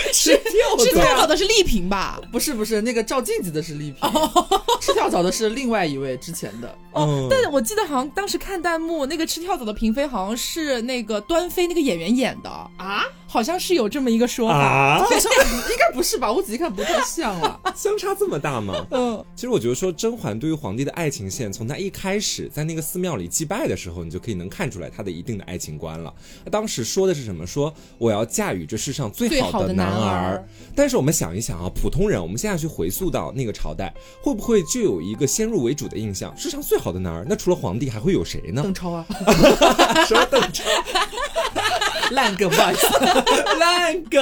*laughs* 吃吃跳蚤的是丽嫔吧？不是不是，那个照镜子的是丽嫔，*laughs* 吃跳蚤的是另外一位之前的。哦，但我记得好像当时看弹幕，那个吃跳蚤的嫔妃好像是那个端妃那个演员演的啊。好像是有这么一个说法，好像 *laughs* 应该不是吧？我仔细看不太像了，相差这么大吗？嗯，其实我觉得说甄嬛对于皇帝的爱情线，从她一开始在那个寺庙里祭拜的时候，你就可以能看出来她的一定的爱情观了。当时说的是什么？说我要驾驭这世上最好的男儿。但是我们想一想啊，普通人，我们现在去回溯到那个朝代，会不会就有一个先入为主的印象？世上最好的男儿，那除了皇帝还会有谁呢？邓超啊，*laughs* 什么邓超？*laughs* 烂梗，不好意思，*laughs* 烂梗。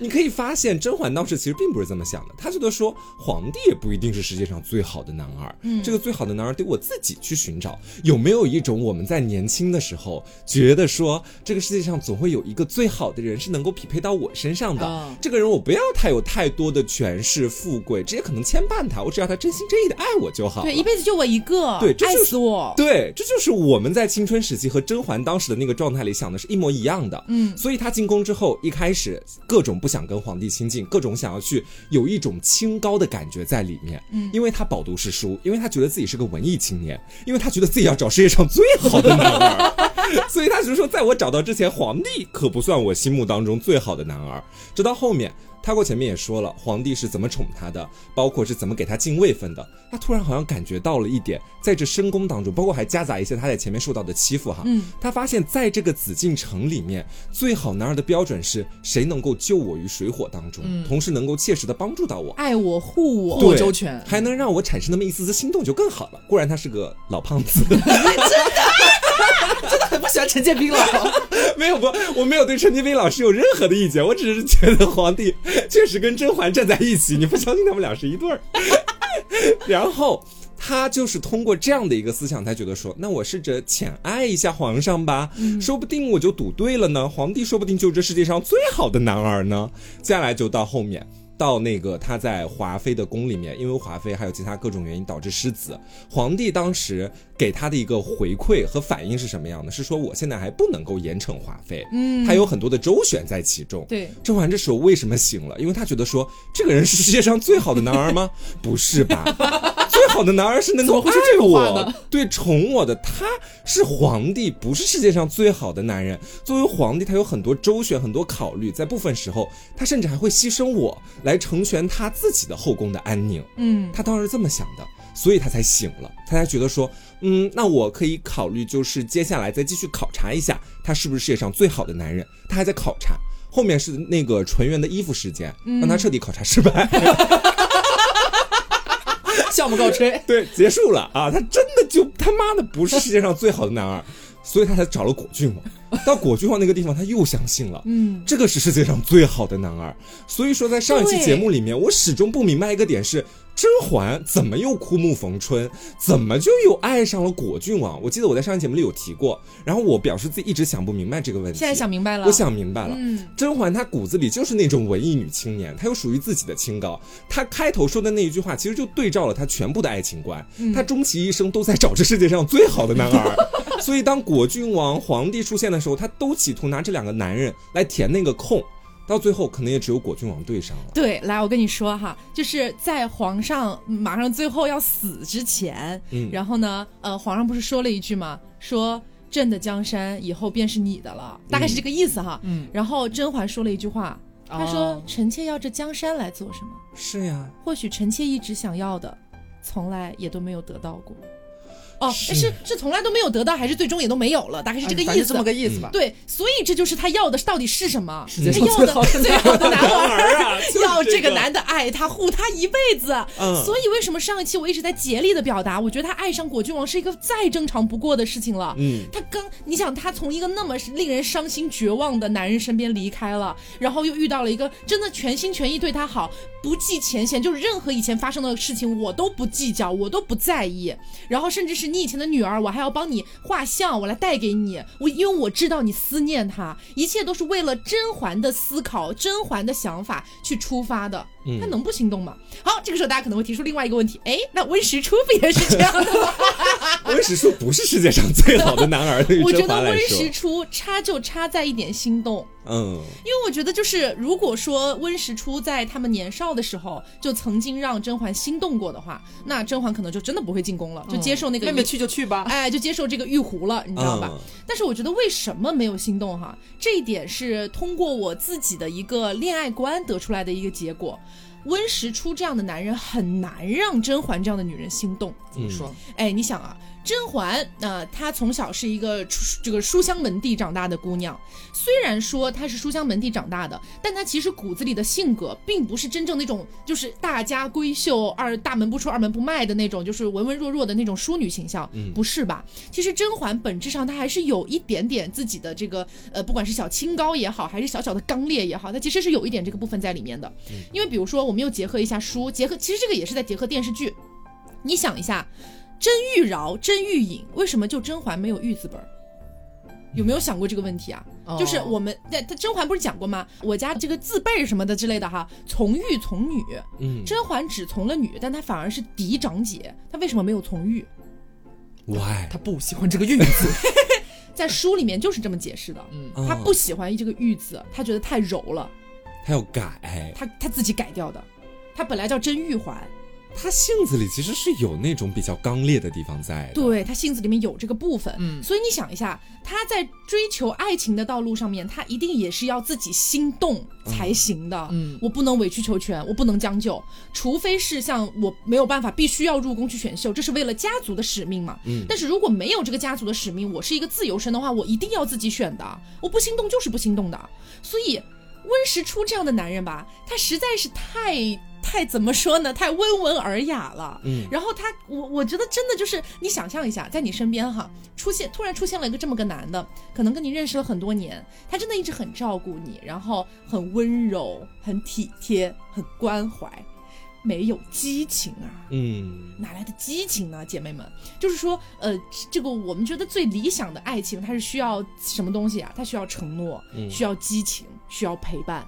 你可以发现，甄嬛当时其实并不是这么想的。她觉得说，皇帝也不一定是世界上最好的男儿。嗯，这个最好的男儿得我自己去寻找。有没有一种我们在年轻的时候觉得说，这个世界上总会有一个最好的人是能够匹配到我身上的？这个人我不要他有太多的权势、富贵，这些可能牵绊他，我只要他真心真意的爱我就好。对，一辈子就我一个。对，爱死我。对，这就是我们在青春时期和甄嬛当时的那个状态里想的是一模一。样的，嗯，所以她进宫之后，一开始各种不想跟皇帝亲近，各种想要去有一种清高的感觉在里面，嗯，因为他饱读诗书，因为他觉得自己是个文艺青年，因为他觉得自己要找世界上最好的男儿，*laughs* 所以他就说，在我找到之前，皇帝可不算我心目当中最好的男儿，直到后面。太过前面也说了，皇帝是怎么宠他的，包括是怎么给他进位分的。他突然好像感觉到了一点，在这深宫当中，包括还夹杂一些他在前面受到的欺负哈。嗯，他发现在这个紫禁城里面，最好男儿的标准是谁能够救我于水火当中，同时能够切实的帮助到我，爱我护我，我周全，还能让我产生那么一丝丝心动就更好了。固然他是个老胖子。*laughs* 真的很不喜欢陈建斌了，*laughs* 没有不，我没有对陈建斌老师有任何的意见，我只是觉得皇帝确实跟甄嬛站在一起，你不相信他们俩是一对儿。*laughs* 然后他就是通过这样的一个思想，他觉得说，那我试着浅爱一下皇上吧，说不定我就赌对了呢。皇帝说不定就是这世界上最好的男儿呢。接下来就到后面。到那个他在华妃的宫里面，因为华妃还有其他各种原因导致失子。皇帝当时给他的一个回馈和反应是什么样的？是说我现在还不能够严惩华妃，嗯，他有很多的周旋在其中。对，甄嬛这时候为什么醒了？因为他觉得说这个人是世界上最好的男儿吗？不是吧？*laughs* 最好的男儿是能够爱我、对宠我的，他是皇帝，不是世界上最好的男人。作为皇帝，他有很多周旋、很多考虑，在部分时候，他甚至还会牺牲我来。来成全他自己的后宫的安宁，嗯，他当时这么想的，所以他才醒了，他才觉得说，嗯，那我可以考虑，就是接下来再继续考察一下，他是不是世界上最好的男人，他还在考察。后面是那个纯元的衣服事件，让他彻底考察失败。*laughs* 项目告吹，对，结束了啊！他真的就他妈的不是世界上最好的男二，所以他才找了果郡王。到果郡王那个地方，他又相信了，嗯，这个是世界上最好的男二。所以说，在上一期节目里面，我始终不明白一个点是。甄嬛怎么又枯木逢春？怎么就又爱上了果郡王？我记得我在上期节目里有提过，然后我表示自己一直想不明白这个问题。现在想明白了，我想明白了。嗯，甄嬛她骨子里就是那种文艺女青年，她有属于自己的清高。她开头说的那一句话，其实就对照了她全部的爱情观。她终其一生都在找这世界上最好的男儿，*laughs* 所以当果郡王、皇帝出现的时候，她都企图拿这两个男人来填那个空。到最后，可能也只有果郡王对上了。对，来，我跟你说哈，就是在皇上马上最后要死之前，嗯，然后呢，呃，皇上不是说了一句吗？说朕的江山以后便是你的了，大概是这个意思哈。嗯，然后甄嬛说了一句话，她说：“臣妾要这江山来做什么？是呀，或许臣妾一直想要的，从来也都没有得到过。”哦，是是从来都没有得到，还是最终也都没有了？大概是这个意思，这么个意思吧。对，所以这就是他要的到底是什么？他要的最好的男儿啊，要这个男的爱他护他一辈子。嗯，所以为什么上一期我一直在竭力的表达，我觉得他爱上果郡王是一个再正常不过的事情了。嗯，他刚你想他从一个那么令人伤心绝望的男人身边离开了，然后又遇到了一个真的全心全意对他好，不计前嫌，就是任何以前发生的事情我都不计较，我都不在意，然后甚至是。你以前的女儿，我还要帮你画像，我来带给你。我因为我知道你思念她，一切都是为了甄嬛的思考、甄嬛的想法去出发的。他能不心动吗？好，这个时候大家可能会提出另外一个问题：哎，那温实初不也是这样的吗？*laughs* 温实初不是世界上最好的男儿，我觉得温实初差就差在一点心动。嗯，因为我觉得就是如果说温实初在他们年少的时候就曾经让甄嬛心动过的话，那甄嬛可能就真的不会进宫了，就接受那个妹妹去就去吧，哎，就接受这个玉壶了，你知道吧？但是我觉得为什么没有心动哈？这一点是通过我自己的一个恋爱观得出来的一个结果。温实初这样的男人很难让甄嬛这样的女人心动。怎么说？哎，你想啊。甄嬛，那她从小是一个这个书香门第长大的姑娘。虽然说她是书香门第长大的，但她其实骨子里的性格并不是真正那种就是大家闺秀、二大门不出二门不迈的那种，就是文文弱弱的那种淑女形象，不是吧？其实甄嬛本质上她还是有一点点自己的这个呃，不管是小清高也好，还是小小的刚烈也好，她其实是有一点这个部分在里面的。因为比如说，我们又结合一下书，结合其实这个也是在结合电视剧。你想一下。甄玉娆、甄玉隐，为什么就甄嬛没有玉字本？有没有想过这个问题啊？就是我们在他甄嬛不是讲过吗？我家这个字辈什么的之类的哈，从玉从女。嗯，甄嬛只从了女，但她反而是嫡长姐，她为什么没有从玉？Why？她不喜欢这个玉字，*laughs* 在书里面就是这么解释的。嗯，她不喜欢这个玉字，她觉得太柔了，她要改，她她自己改掉的。她本来叫甄玉环。他性子里其实是有那种比较刚烈的地方在，对他性子里面有这个部分，嗯，所以你想一下，他在追求爱情的道路上面，他一定也是要自己心动才行的，嗯，我不能委曲求全，我不能将就，除非是像我没有办法，必须要入宫去选秀，这是为了家族的使命嘛，嗯，但是如果没有这个家族的使命，我是一个自由身的话，我一定要自己选的，我不心动就是不心动的，所以温实初这样的男人吧，他实在是太。太怎么说呢？太温文尔雅了。嗯，然后他，我我觉得真的就是你想象一下，在你身边哈，出现突然出现了一个这么个男的，可能跟你认识了很多年，他真的一直很照顾你，然后很温柔、很体贴、很关怀，没有激情啊。嗯，哪来的激情呢？姐妹们，就是说，呃，这个我们觉得最理想的爱情，它是需要什么东西啊？它需要承诺，需要激情，需要陪伴。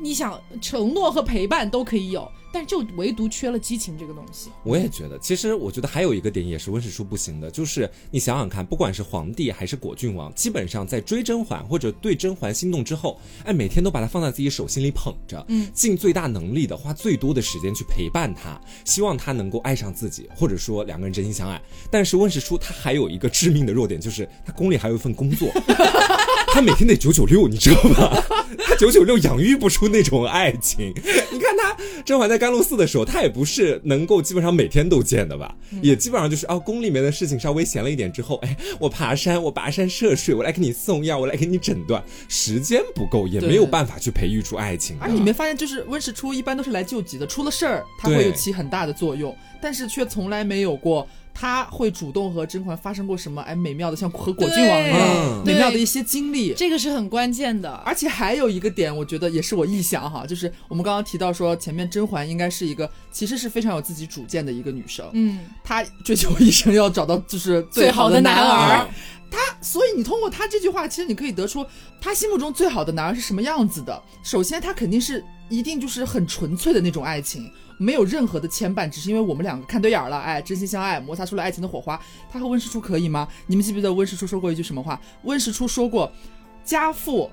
你想承诺和陪伴都可以有，但是就唯独缺了激情这个东西。我也觉得，其实我觉得还有一个点也是温实初不行的，就是你想想看，不管是皇帝还是果郡王，基本上在追甄嬛或者对甄嬛心动之后，哎，每天都把她放在自己手心里捧着，嗯，尽最大能力的花最多的时间去陪伴她，希望她能够爱上自己，或者说两个人真心相爱。但是温实初他还有一个致命的弱点，就是他宫里还有一份工作，*laughs* 他每天得九九六，你知道吗？他九九六养育不出那种爱情。你看他甄嬛在甘露寺的时候，他也不是能够基本上每天都见的吧？也基本上就是啊，宫里面的事情稍微闲了一点之后，哎，我爬山，我跋山涉水，我来给你送药，我来给你诊断，时间不够，也没有办法去培育出爱情。而你没发现，就是温实初一般都是来救急的，出了事儿他会有起很大的作用，但是却从来没有过。他会主动和甄嬛发生过什么？哎，美妙的像和果郡王一样美妙的一些经历，这个是很关键的。而且还有一个点，我觉得也是我臆想哈，就是我们刚刚提到说，前面甄嬛应该是一个其实是非常有自己主见的一个女生，嗯，她追求一生要找到就是最好的男儿，他，所以你通过他这句话，其实你可以得出他心目中最好的男人是什么样子的。首先，他肯定是一定就是很纯粹的那种爱情。没有任何的牵绊，只是因为我们两个看对眼了，哎，真心相爱，摩擦出了爱情的火花。他和温世初可以吗？你们记不记得温世初说过一句什么话？温世初说过，家父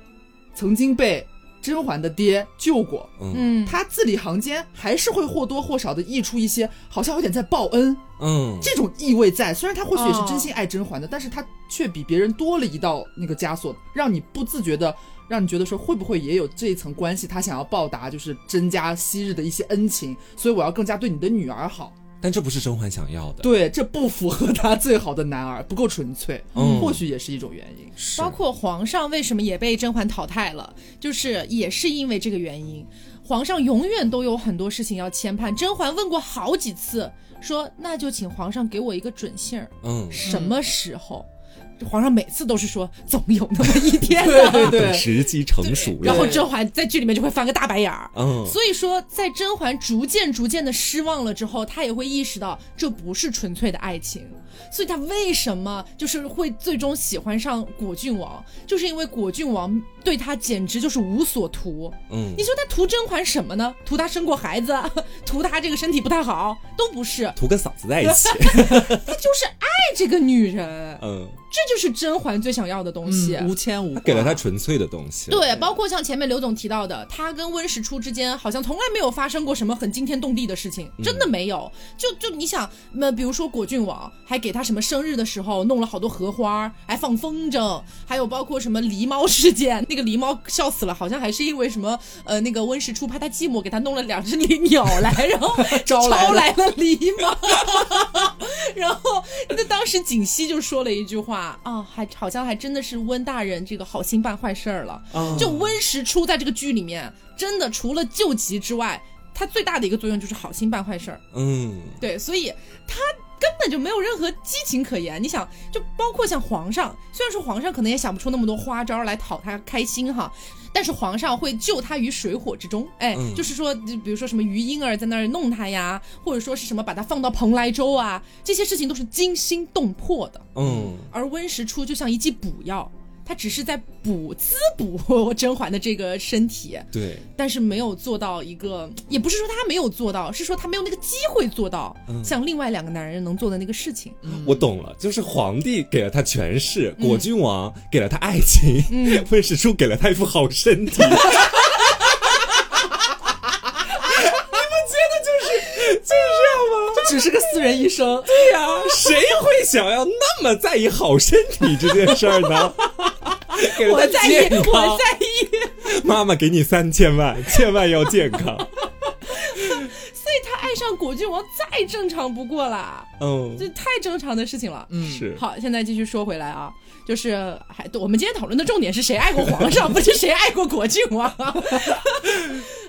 曾经被甄嬛的爹救过，嗯，他字里行间还是会或多或少的溢出一些，好像有点在报恩，嗯，这种意味在。虽然他或许也是真心爱甄嬛的，但是他却比别人多了一道那个枷锁，让你不自觉的。让你觉得说会不会也有这一层关系？他想要报答就是甄家昔日的一些恩情，所以我要更加对你的女儿好。但这不是甄嬛想要的，对，这不符合他最好的男儿，不够纯粹，嗯，或许也是一种原因。包括皇上为什么也被甄嬛淘汰了，就是也是因为这个原因。皇上永远都有很多事情要牵绊，甄嬛问过好几次，说那就请皇上给我一个准信儿，嗯，什么时候？皇上每次都是说总有那么一天的，对时机成熟了。然后甄嬛在剧里面就会翻个大白眼儿。嗯，所以说在甄嬛逐渐逐渐的失望了之后，她也会意识到这不是纯粹的爱情。所以他为什么就是会最终喜欢上果郡王，就是因为果郡王对他简直就是无所图。嗯，你说他图甄嬛什么呢？图他生过孩子，*laughs* 图他这个身体不太好，都不是。图跟嫂子在一起，*laughs* 他就是爱这个女人。嗯。这就是甄嬛最想要的东西，无牵无，给了她纯粹的东西。对，包括像前面刘总提到的，他跟温实初之间好像从来没有发生过什么很惊天动地的事情，真的没有。就就你想，那比如说果郡王还给他什么生日的时候弄了好多荷花，还放风筝，还有包括什么狸猫事件，那个狸猫笑死了，好像还是因为什么呃，那个温实初怕他寂寞，给他弄了两只鸟来，*laughs* 然后招来了狸猫。*laughs* 然后那当时锦溪就说了一句话。啊，还好像还真的是温大人这个好心办坏事儿了。就温实初在这个剧里面，真的除了救急之外，他最大的一个作用就是好心办坏事儿。嗯，对，所以他根本就没有任何激情可言。你想，就包括像皇上，虽然说皇上可能也想不出那么多花招来讨他开心哈。但是皇上会救他于水火之中，哎，就是说，比如说什么于婴儿在那儿弄他呀，或者说是什么把他放到蓬莱州啊，这些事情都是惊心动魄的。嗯，而温实初就像一剂补药。他只是在补滋补甄嬛的这个身体，对，但是没有做到一个，也不是说他没有做到，是说他没有那个机会做到像另外两个男人能做的那个事情。我懂了，就是皇帝给了他权势，果郡王给了他爱情，温实初给了他一副好身体。只是个私人医生，对呀，谁会想要那么在意好身体这件事儿呢？*laughs* 我在意，我在意。妈妈给你三千万，千万要健康。*laughs* 所以他爱上果郡王再正常不过啦，嗯，这太正常的事情了。嗯，是。好，现在继续说回来啊。就是还我们今天讨论的重点是谁爱过皇上，*laughs* 不是谁爱过果郡王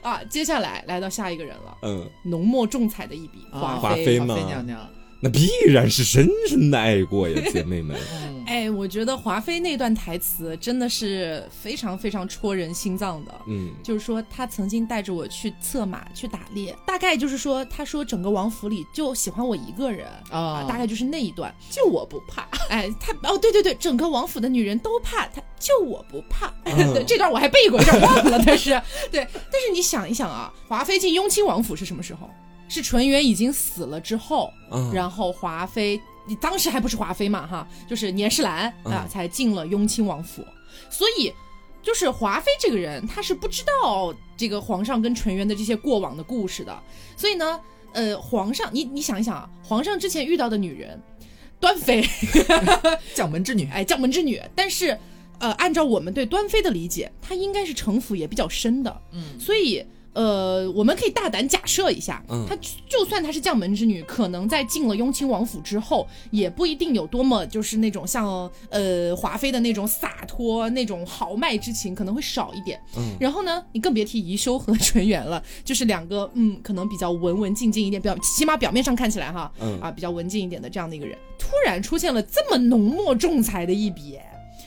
啊！接下来来到下一个人了，嗯，浓墨重彩的一笔，华妃吗？娘娘。那必然是深深的爱过呀，姐妹们。*laughs* 哎，我觉得华妃那段台词真的是非常非常戳人心脏的。嗯，就是说她曾经带着我去策马去打猎，大概就是说，她说整个王府里就喜欢我一个人啊，大概就是那一段，就我不怕。*laughs* 哎，她哦，对对对，整个王府的女人都怕她，就我不怕。对，*laughs* 这段我还背过，有点忘了，但是对，但是你想一想啊，华妃进雍亲王府是什么时候？是纯元已经死了之后，然后华妃，你当时还不是华妃嘛，哈，就是年世兰啊，才进了雍亲王府。所以，就是华妃这个人，她是不知道这个皇上跟纯元的这些过往的故事的。所以呢，呃，皇上，你你想一想啊，皇上之前遇到的女人，端妃，*laughs* 将门之女，*laughs* 哎，将门之女，但是呃，按照我们对端妃的理解，她应该是城府也比较深的，嗯，所以。呃，我们可以大胆假设一下，她就算她是将门之女，可能在进了雍亲王府之后，也不一定有多么就是那种像呃华妃的那种洒脱、那种豪迈之情，可能会少一点。嗯，然后呢，你更别提宜修和纯元了，就是两个嗯，可能比较文文静静一点，表起码表面上看起来哈，嗯啊，比较文静一点的这样的一个人，突然出现了这么浓墨重彩的一笔。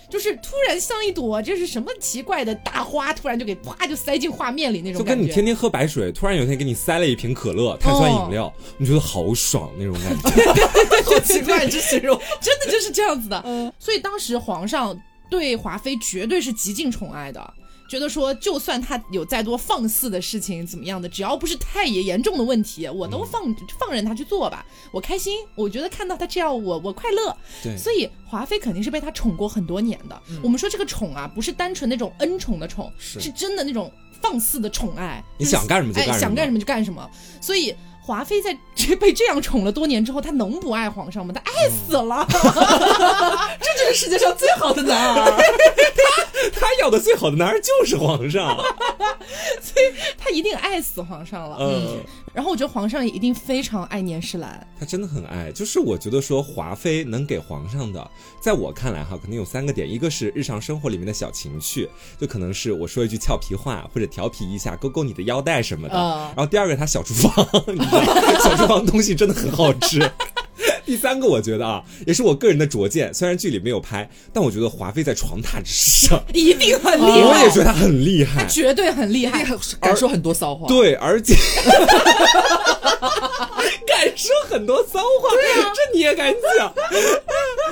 就是突然像一朵，这是什么奇怪的大花，突然就给啪就塞进画面里那种就跟你天天喝白水，突然有一天给你塞了一瓶可乐碳酸饮料，你觉得好爽那种感觉，*laughs* 好奇怪这形容，*laughs* 真的就是这样子的。嗯，所以当时皇上对华妃绝对是极尽宠爱的。觉得说，就算他有再多放肆的事情，怎么样的，只要不是太严严重的问题，我都放放任他去做吧，我开心。我觉得看到他这样，我我快乐。对，所以华妃肯定是被他宠过很多年的。我们说这个宠啊，不是单纯那种恩宠的宠，是真的那种放肆的宠爱。你想干什么就干什么，想干什么就干什么。所以。华妃在这被这样宠了多年之后，她能不爱皇上吗？她爱死了，*laughs* 这就是世界上最好的男儿。*laughs* 他他要的最好的男儿就是皇上，*laughs* 所以他一定爱死皇上了。嗯。然后我觉得皇上也一定非常爱年世兰，他真的很爱。就是我觉得说华妃能给皇上的，在我看来哈，可能有三个点，一个是日常生活里面的小情趣，就可能是我说一句俏皮话或者调皮一下，勾勾你的腰带什么的。然后第二个他小厨房，小厨房东西真的很好吃。第三个，我觉得啊，也是我个人的拙见，虽然剧里没有拍，但我觉得华妃在床榻之上 *laughs* 一定很厉害。我也觉得她很厉害，她绝对很厉害，敢说很多骚话。对，而且 *laughs* 敢说很多骚话，对啊，这你也敢讲？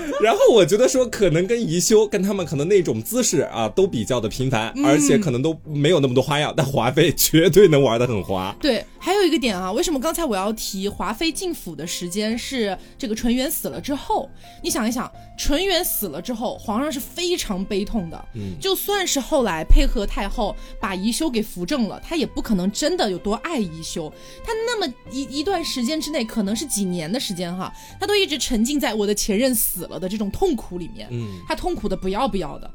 *laughs* 然后我觉得说，可能跟宜修跟他们可能那种姿势啊，都比较的频繁，而且可能都没有那么多花样，但华妃绝对能玩的很花。对，还有一个点啊，为什么刚才我要提华妃进府的时间是这个纯元死了之后？你想一想，纯元死了之后，皇上是非常悲痛的。嗯，就算是后来配合太后把宜修给扶正了，他也不可能真的有多爱宜修。他那么一一段时间之内，可能是几年的时间哈，他都一直沉浸在我的前任死了。的这种痛苦里面，嗯，他痛苦的不要不要的，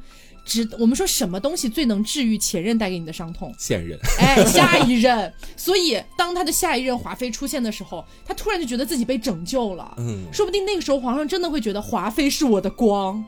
只我们说什么东西最能治愈前任带给你的伤痛？现任，哎，下一任。所以当他的下一任华妃出现的时候，他突然就觉得自己被拯救了，嗯，说不定那个时候皇上真的会觉得华妃是我的光。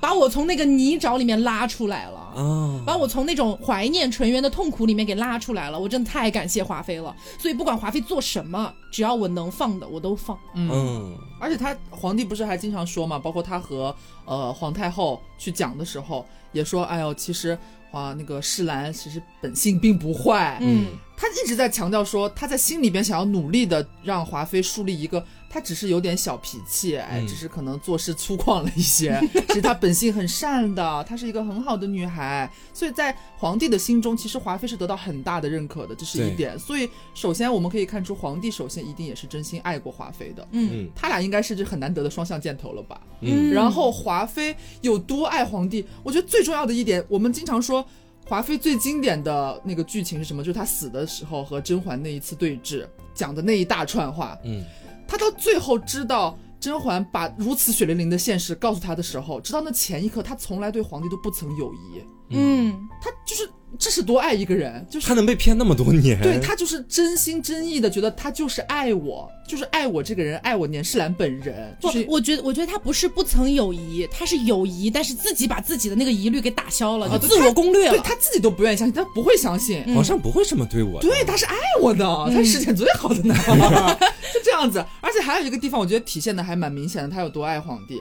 把我从那个泥沼里面拉出来了，啊！把我从那种怀念纯元的痛苦里面给拉出来了，我真的太感谢华妃了。所以不管华妃做什么，只要我能放的，我都放。嗯，而且他皇帝不是还经常说嘛，包括他和呃皇太后去讲的时候，也说，哎呦，其实啊那个世兰其实本性并不坏。嗯，他一直在强调说，他在心里边想要努力的让华妃树立一个。她只是有点小脾气，哎，只是可能做事粗犷了一些。其实她本性很善的，她是一个很好的女孩。所以在皇帝的心中，其实华妃是得到很大的认可的，这是一点。所以首先我们可以看出，皇帝首先一定也是真心爱过华妃的。嗯，他俩应该是这很难得的双向箭头了吧？嗯。然后华妃有多爱皇帝？我觉得最重要的一点，我们经常说华妃最经典的那个剧情是什么？就是她死的时候和甄嬛那一次对峙讲的那一大串话。嗯。他到最后知道甄嬛把如此血淋淋的现实告诉他的时候，直到那前一刻，他从来对皇帝都不曾有疑。嗯，他就是。这是多爱一个人，就是他能被骗那么多年，对他就是真心真意的觉得他就是爱我，就是爱我这个人，爱我年世兰本人。不，我觉得我觉得他不是不曾有疑，他是有疑，但是自己把自己的那个疑虑给打消了，就自我攻略了。对他自己都不愿意相信，他不会相信皇上不会这么对我。对，他是爱我的，他是世间最好的男人，*laughs* *laughs* 就这样子。而且还有一个地方，我觉得体现的还蛮明显的，他有多爱皇帝。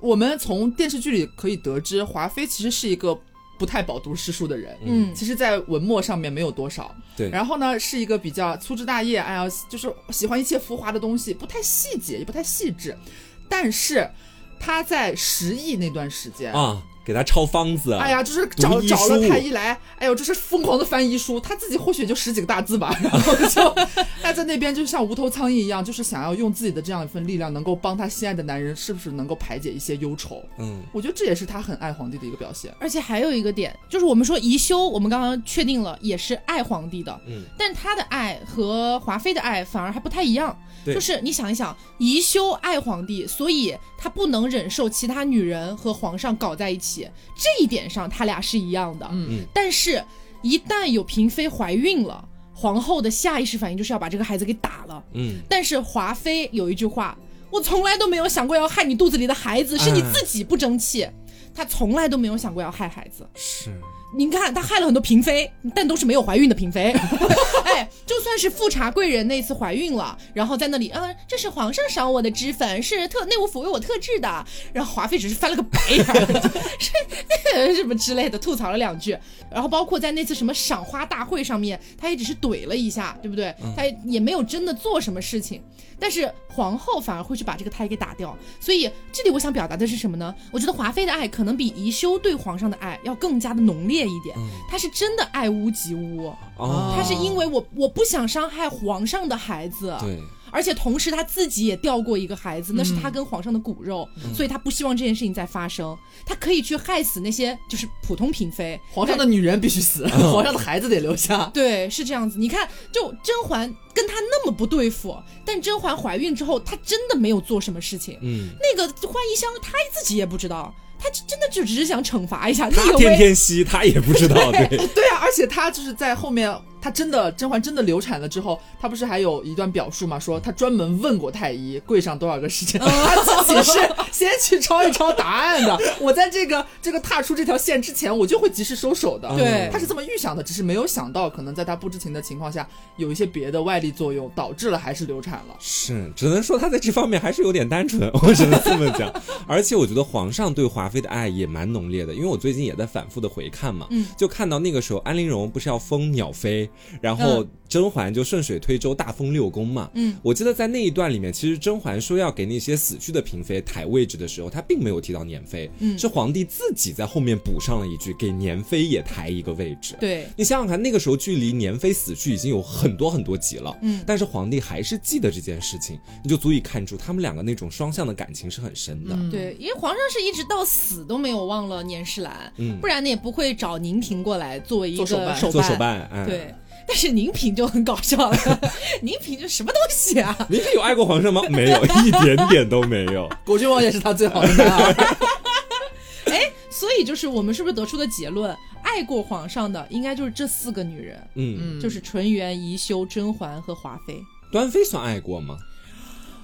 我们从电视剧里可以得知，华妃其实是一个。不太饱读诗书的人，嗯，其实，在文墨上面没有多少，对。然后呢，是一个比较粗枝大叶，哎呀，就是喜欢一切浮华的东西，不太细节，也不太细致。但是他在十亿那段时间啊。给他抄方子，哎呀，就是找找了他一来，哎呦，这是疯狂的翻医书，他自己或许就十几个大字吧，然后就 *laughs* 他在那边就像无头苍蝇一样，就是想要用自己的这样一份力量，能够帮他心爱的男人，是不是能够排解一些忧愁？嗯，我觉得这也是他很爱皇帝的一个表现。而且还有一个点，就是我们说宜修，我们刚刚确定了也是爱皇帝的，嗯，但他的爱和华妃的爱反而还不太一样。就是你想一想，宜修爱皇帝，所以他不能忍受其他女人和皇上搞在一起，这一点上他俩是一样的。嗯嗯，但是，一旦有嫔妃怀孕了。皇后的下意识反应就是要把这个孩子给打了。嗯，但是华妃有一句话，我从来都没有想过要害你肚子里的孩子，是你自己不争气。她从来都没有想过要害孩子。是。您看，他害了很多嫔妃，但都是没有怀孕的嫔妃。*laughs* 哎，就算是富察贵人那次怀孕了，然后在那里，嗯，这是皇上赏我的脂粉，是特内务府为我特制的。然后华妃只是翻了个白眼，*laughs* 是什么之类的，吐槽了两句。然后包括在那次什么赏花大会上面，他也只是怼了一下，对不对？他也没有真的做什么事情。但是皇后反而会去把这个胎给打掉。所以这里我想表达的是什么呢？我觉得华妃的爱可能比宜修对皇上的爱要更加的浓烈。一点，他是真的爱屋及乌，他是因为我我不想伤害皇上的孩子，对，而且同时他自己也掉过一个孩子，那是他跟皇上的骨肉，所以他不希望这件事情再发生。他可以去害死那些就是普通嫔妃，皇上的女人必须死，*laughs* 皇上的孩子得留下。对，是这样子。你看，就甄嬛跟他那么不对付，但甄嬛怀孕之后，她真的没有做什么事情。嗯，那个欢宜香，她自己也不知道。他真的就只是想惩罚一下他天天吸，他也不知道，*laughs* 对对啊，而且他就是在后面。她真的甄嬛真的流产了之后，她不是还有一段表述嘛？说她专门问过太医跪上多少个时辰，*laughs* 她自己是先去抄一抄答案的。我在这个这个踏出这条线之前，我就会及时收手的。对，她是这么预想的，只是没有想到，可能在她不知情的情况下，有一些别的外力作用，导致了还是流产了。是，只能说她在这方面还是有点单纯，我只能这么讲。*laughs* 而且我觉得皇上对华妃的爱也蛮浓烈的，因为我最近也在反复的回看嘛，嗯，就看到那个时候安陵容不是要封鸟妃。然后甄嬛就顺水推舟大封六宫嘛。嗯，我记得在那一段里面，其实甄嬛说要给那些死去的嫔妃抬位置的时候，她并没有提到年妃，嗯，是皇帝自己在后面补上了一句，给年妃也抬一个位置。对你想想看，那个时候距离年妃死去已经有很多很多集了，嗯，但是皇帝还是记得这件事情，你就足以看出他们两个那种双向的感情是很深的。对，因为皇上是一直到死都没有忘了年世兰，嗯，不然呢也不会找宁嫔过来作为一个手办，做手办，对。但是宁嫔就很搞笑了，*laughs* 宁嫔就什么东西啊？宁嫔有爱过皇上吗？没有，一点点都没有。果郡王也是他最好的男儿。*laughs* *laughs* 哎，所以就是我们是不是得出的结论，爱过皇上的应该就是这四个女人？嗯，就是纯元、宜修、甄嬛和华妃。端妃算爱过吗？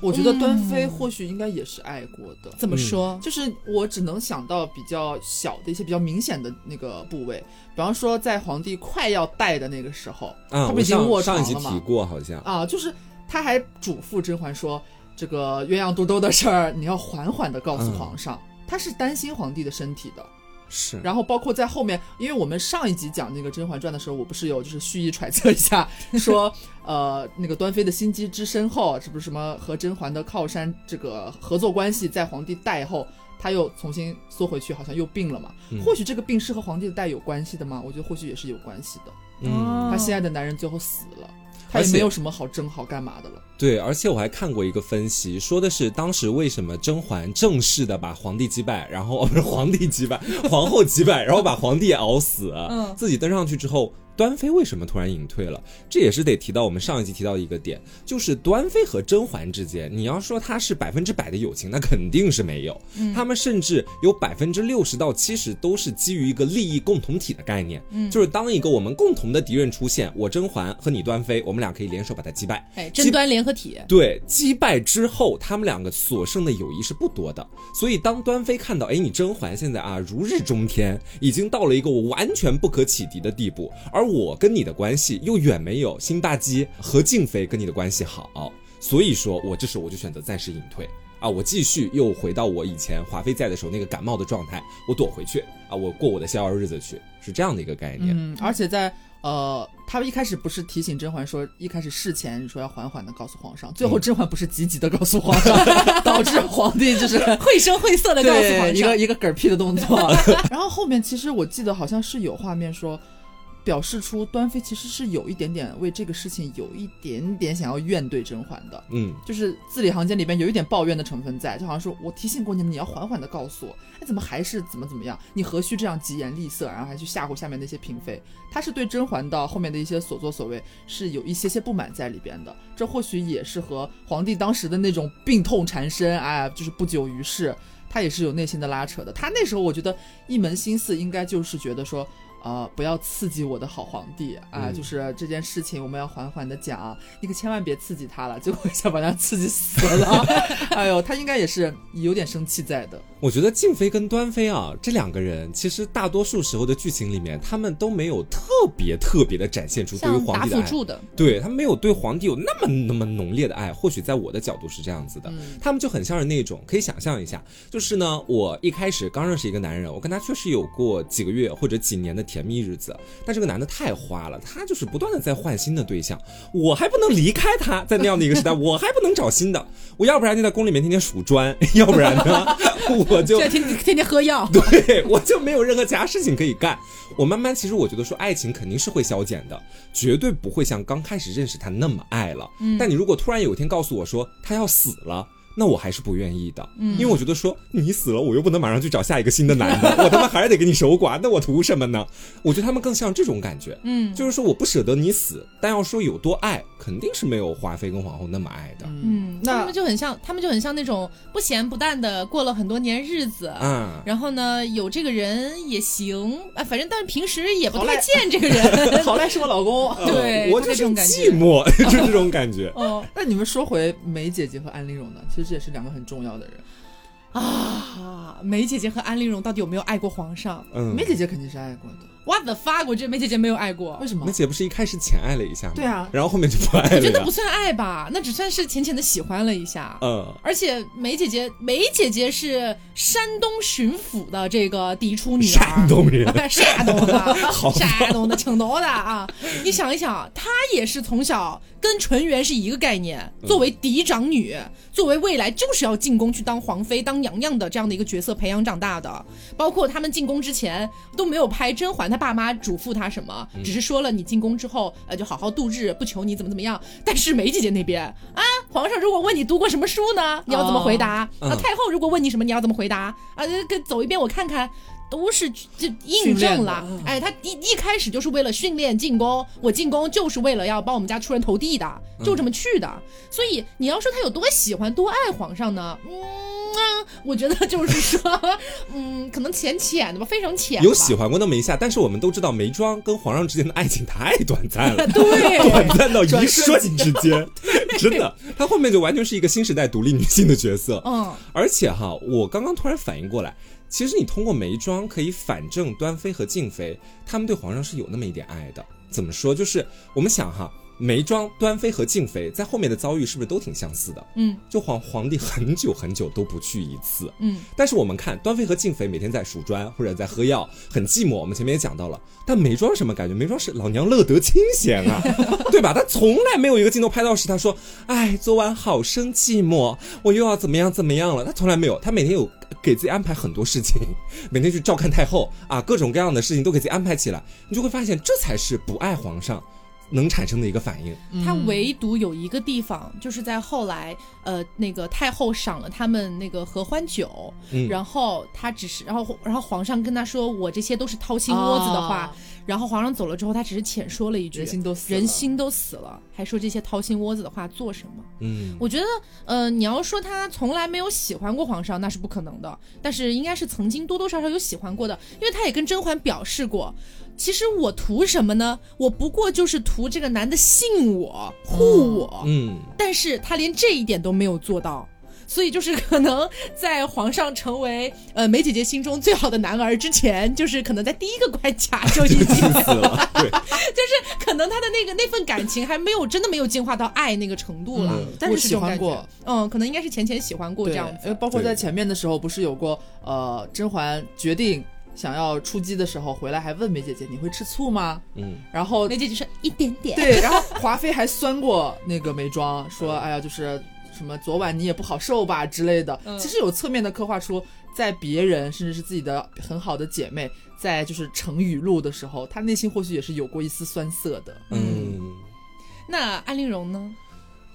我觉得端妃或许应该也是爱过的。怎么说？就是我只能想到比较小的一些比较明显的那个部位，比方说在皇帝快要带的那个时候，他不已经卧床了吗？上一集提过好像啊，就是他还嘱咐甄嬛说，这个鸳鸯肚兜的事儿你要缓缓的告诉皇上，他是担心皇帝的身体的。是，然后包括在后面，因为我们上一集讲那个《甄嬛传》的时候，我不是有就是蓄意揣测一下，*laughs* 说呃那个端妃的心机之深厚，是不是什么和甄嬛的靠山这个合作关系，在皇帝带后，他又重新缩回去，好像又病了嘛？或许这个病是和皇帝的带有关系的吗？我觉得或许也是有关系的。嗯，他心爱的男人最后死了。他也没有什么好争好干嘛的了。对，而且我还看过一个分析，说的是当时为什么甄嬛正式的把皇帝击败，然后哦不是皇帝击败，皇后击败，然后把皇帝熬死，嗯，自己登上去之后。端妃为什么突然隐退了？这也是得提到我们上一集提到的一个点，就是端妃和甄嬛之间，你要说她是百分之百的友情，那肯定是没有。他们甚至有百分之六十到七十都是基于一个利益共同体的概念，嗯就是当一个我们共同的敌人出现，我甄嬛和你端妃，我们俩可以联手把他击败。哎，争端联合体。对，击败之后，他们两个所剩的友谊是不多的。所以当端妃看到，哎，你甄嬛现在啊如日中天，已经到了一个我完全不可启敌的地步，而我跟你的关系又远没有辛巴基和静妃跟你的关系好，所以说我这时候我就选择暂时隐退啊，我继续又回到我以前华妃在的时候那个感冒的状态，我躲回去啊，我过我的逍遥日子去，是这样的一个概念。嗯，而且在呃，他们一开始不是提醒甄嬛说，一开始事前说要缓缓的告诉皇上，最后甄嬛不是急急的告诉皇上，*laughs* 导致皇帝就是 *laughs* 绘声绘色的告诉皇上一个一个嗝屁的动作，*laughs* 然后后面其实我记得好像是有画面说。表示出端妃其实是有一点点为这个事情有一点点想要怨怼甄嬛的，嗯，就是字里行间里边有一点抱怨的成分在，就好像说我提醒过你，你要缓缓的告诉我，哎，怎么还是怎么怎么样？你何须这样疾言厉色，然后还去吓唬下面那些嫔妃？他是对甄嬛的后面的一些所作所为是有一些些不满在里边的，这或许也是和皇帝当时的那种病痛缠身，哎，就是不久于世，他也是有内心的拉扯的。他那时候我觉得一门心思应该就是觉得说。呃，不要刺激我的好皇帝啊！就是这件事情，我们要缓缓的讲，你可千万别刺激他了，结果一下把他刺激死了。*laughs* 哎呦，他应该也是有点生气在的。我觉得静妃跟端妃啊，这两个人其实大多数时候的剧情里面，他们都没有特别特别的展现出对于皇帝的爱。的，对他们没有对皇帝有那么那么浓烈的爱。或许在我的角度是这样子的，他们就很像是那种可以想象一下，就是呢，我一开始刚认识一个男人，我跟他确实有过几个月或者几年的。甜蜜日子，但这个男的太花了，他就是不断的在换新的对象，我还不能离开他，在那样的一个时代，我还不能找新的，我要不然就在宫里面天天数砖，*laughs* 要不然呢，我就天天天天喝药，*laughs* 对我就没有任何其他事情可以干。我慢慢其实我觉得说爱情肯定是会消减的，绝对不会像刚开始认识他那么爱了。嗯但你如果突然有一天告诉我说他要死了。那我还是不愿意的，嗯因为我觉得说你死了，我又不能马上去找下一个新的男的，我他妈还是得给你守寡，那我图什么呢？我觉得他们更像这种感觉，嗯，就是说我不舍得你死，但要说有多爱，肯定是没有华妃跟皇后那么爱的，嗯，那他们就很像，他们就很像那种不咸不淡的过了很多年日子，嗯，然后呢有这个人也行啊，反正但是平时也不太见这个人，*laughs* 好赖是我老公，*laughs* 对，我就是寂寞，就这种感觉。*laughs* 哦，那你们说回梅姐姐和安陵容呢？其实这也是两个很重要的人啊！梅姐姐和安陵容到底有没有爱过皇上？嗯，梅姐姐肯定是爱过的。What the fuck！我觉得梅姐姐没有爱过，为什么？梅姐不是一开始浅爱了一下吗？对啊，然后后面就不爱了。我觉得不算爱吧，那只算是浅浅的喜欢了一下。嗯，而且梅姐姐，梅姐姐是山东巡抚的这个嫡出女儿，山东人，*laughs* 山东的，*laughs* 山东的，青岛的啊！*laughs* 你想一想，她也是从小跟纯元是一个概念，作为嫡长女，作为未来就是要进宫去当皇妃、当娘娘的这样的一个角色培养长大的。包括他们进宫之前都没有拍甄嬛。他爸妈嘱咐他什么？只是说了你进宫之后，呃，就好好度日，不求你怎么怎么样。但是梅姐姐那边啊，皇上如果问你读过什么书呢？你要怎么回答？啊，太后如果问你什么，你要怎么回答？啊，跟走一遍我看看。都是就印证了，哎，他一一开始就是为了训练进攻，我进攻就是为了要帮我们家出人头地的，就这么去的。所以你要说他有多喜欢、多爱皇上呢？嗯，我觉得就是说，嗯，可能浅浅的吧，非常浅。有喜欢过那么一下，但是我们都知道眉庄跟皇上之间的爱情太短暂了，*laughs* 对，短暂到一瞬之间，*laughs* 真的，他后面就完全是一个新时代独立女性的角色。嗯，而且哈，我刚刚突然反应过来。其实你通过眉庄可以反证端妃和静妃他们对皇上是有那么一点爱的。怎么说？就是我们想哈。眉庄、端妃和静妃在后面的遭遇是不是都挺相似的？嗯，就皇皇帝很久很久都不去一次。嗯，但是我们看端妃和静妃每天在数砖或者在喝药，很寂寞。我们前面也讲到了，但眉庄什么感觉？眉庄是老娘乐得清闲啊，*laughs* 对吧？她从来没有一个镜头拍到是她说：“哎，昨晚好生寂寞，我又要怎么样怎么样了。”她从来没有，她每天有给自己安排很多事情，每天去照看太后啊，各种各样的事情都给自己安排起来，你就会发现这才是不爱皇上。能产生的一个反应，他唯独有一个地方，就是在后来，呃，那个太后赏了他们那个合欢酒，然后他只是，然后然后皇上跟他说，我这些都是掏心窝子的话，然后皇上走了之后，他只是浅说了一句，人心都死，人心都死了，还说这些掏心窝子的话做什么？嗯，我觉得，呃，你要说他从来没有喜欢过皇上，那是不可能的，但是应该是曾经多多少少有喜欢过的，因为他也跟甄嬛表示过。其实我图什么呢？我不过就是图这个男的信我、护我。嗯，但是他连这一点都没有做到，所以就是可能在皇上成为 *laughs* 呃梅姐姐心中最好的男儿之前，就是可能在第一个关卡就已经死了。对，*laughs* 就是可能他的那个那份感情还没有真的没有进化到爱那个程度了。但是喜欢过，嗯，可能应该是浅浅喜欢过这样子。因为包括在前面的时候，不是有过呃甄嬛决定。想要出击的时候回来还问梅姐姐你会吃醋吗？嗯，然后梅姐姐说一点点。对，然后华妃还酸过那个眉庄，说哎呀就是什么昨晚你也不好受吧之类的，其实有侧面的刻画出，在别人甚至是自己的很好的姐妹在就是成语录的时候，她内心或许也是有过一丝酸涩的。嗯，那安陵容呢？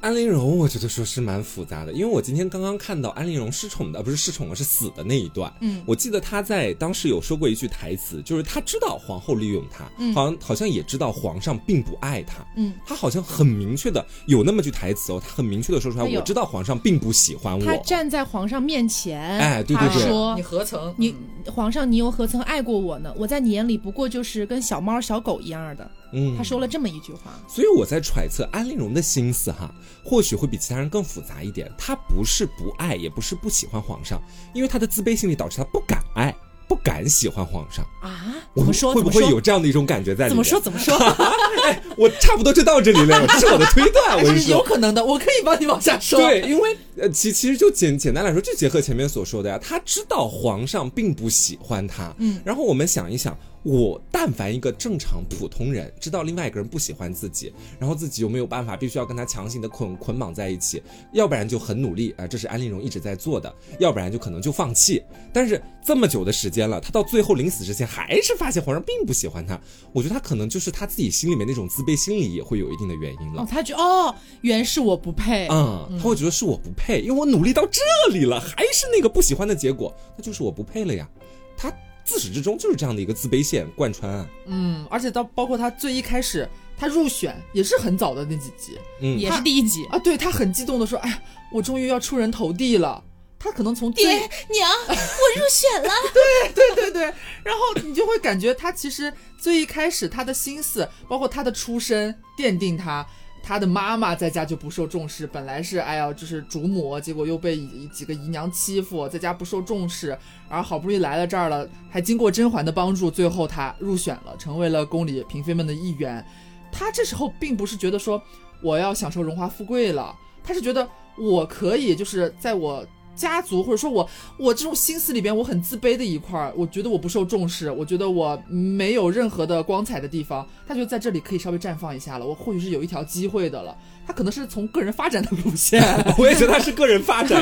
安陵容，我觉得说是蛮复杂的，因为我今天刚刚看到安陵容失宠的，不是失宠了，是死的那一段。嗯，我记得她在当时有说过一句台词，就是她知道皇后利用她，好像好像也知道皇上并不爱她。嗯，她好像很明确的有那么句台词哦，她很明确的说出来，我知道皇上并不喜欢我。她站在皇上面前，哎，对对对，说你何曾你皇上你又何曾爱过我呢？我在你眼里不过就是跟小猫小狗一样的。嗯，他说了这么一句话，所以我在揣测安陵容的心思哈，或许会比其他人更复杂一点。她不是不爱，也不是不喜欢皇上，因为她的自卑心理导致她不敢爱，不敢喜欢皇上啊。怎么说？会不会有这样的一种感觉在里面？怎么说？怎么说？*laughs* 哎，我差不多就到这里了，*laughs* 这是我的推断，我是有可能的，我可以帮你往下说。对，因为呃，其其实就简简单来说，就结合前面所说的呀，他知道皇上并不喜欢他，嗯，然后我们想一想。我但凡一个正常普通人，知道另外一个人不喜欢自己，然后自己又没有办法，必须要跟他强行的捆捆绑在一起，要不然就很努力啊，这是安陵容一直在做的，要不然就可能就放弃。但是这么久的时间了，他到最后临死之前还是发现皇上并不喜欢他，我觉得他可能就是他自己心里面那种自卑心理也会有一定的原因了。他觉得哦，原是我不配，嗯，他会觉得是我不配，因为我努力到这里了，还是那个不喜欢的结果，那就是我不配了呀，他。自始至终就是这样的一个自卑线贯穿啊，嗯，而且到包括他最一开始他入选也是很早的那几集，嗯，也是第一集啊，对他很激动的说，哎呀，我终于要出人头地了。他可能从爹娘我入选了，*laughs* 对对对对，然后你就会感觉他其实最一开始他的心思，包括他的出身奠定他。她的妈妈在家就不受重视，本来是哎呀，就是主母，结果又被几个姨娘欺负，在家不受重视，然后好不容易来了这儿了，还经过甄嬛的帮助，最后她入选了，成为了宫里嫔妃们的一员。她这时候并不是觉得说我要享受荣华富贵了，她是觉得我可以就是在我。家族或者说我我这种心思里边我很自卑的一块儿，我觉得我不受重视，我觉得我没有任何的光彩的地方，他觉得在这里可以稍微绽放一下了，我或许是有一条机会的了。他可能是从个人发展的路线，*laughs* 我也觉得他是个人发展。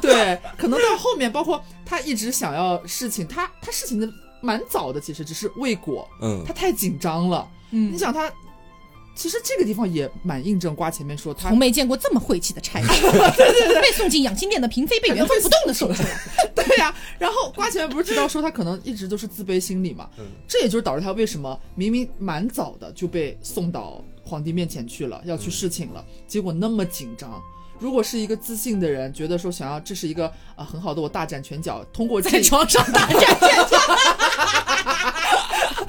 对 *laughs* 对，可能到后面，包括他一直想要事情，他他事情的蛮早的，其实只是未果。嗯，他太紧张了。嗯，你想他。其实这个地方也蛮印证瓜前面说，他从没见过这么晦气的差事。*laughs* 对对对，被送进养心殿的嫔妃被原封不动的送出来。*laughs* 对呀，然后瓜前面不是提到说他可能一直都是自卑心理嘛？嗯，这也就是导致他为什么明明蛮早的就被送到皇帝面前去了，要去侍寝了，结果那么紧张。如果是一个自信的人，觉得说想要这是一个啊很好的我大展拳脚，通过在床上大展拳脚。*laughs*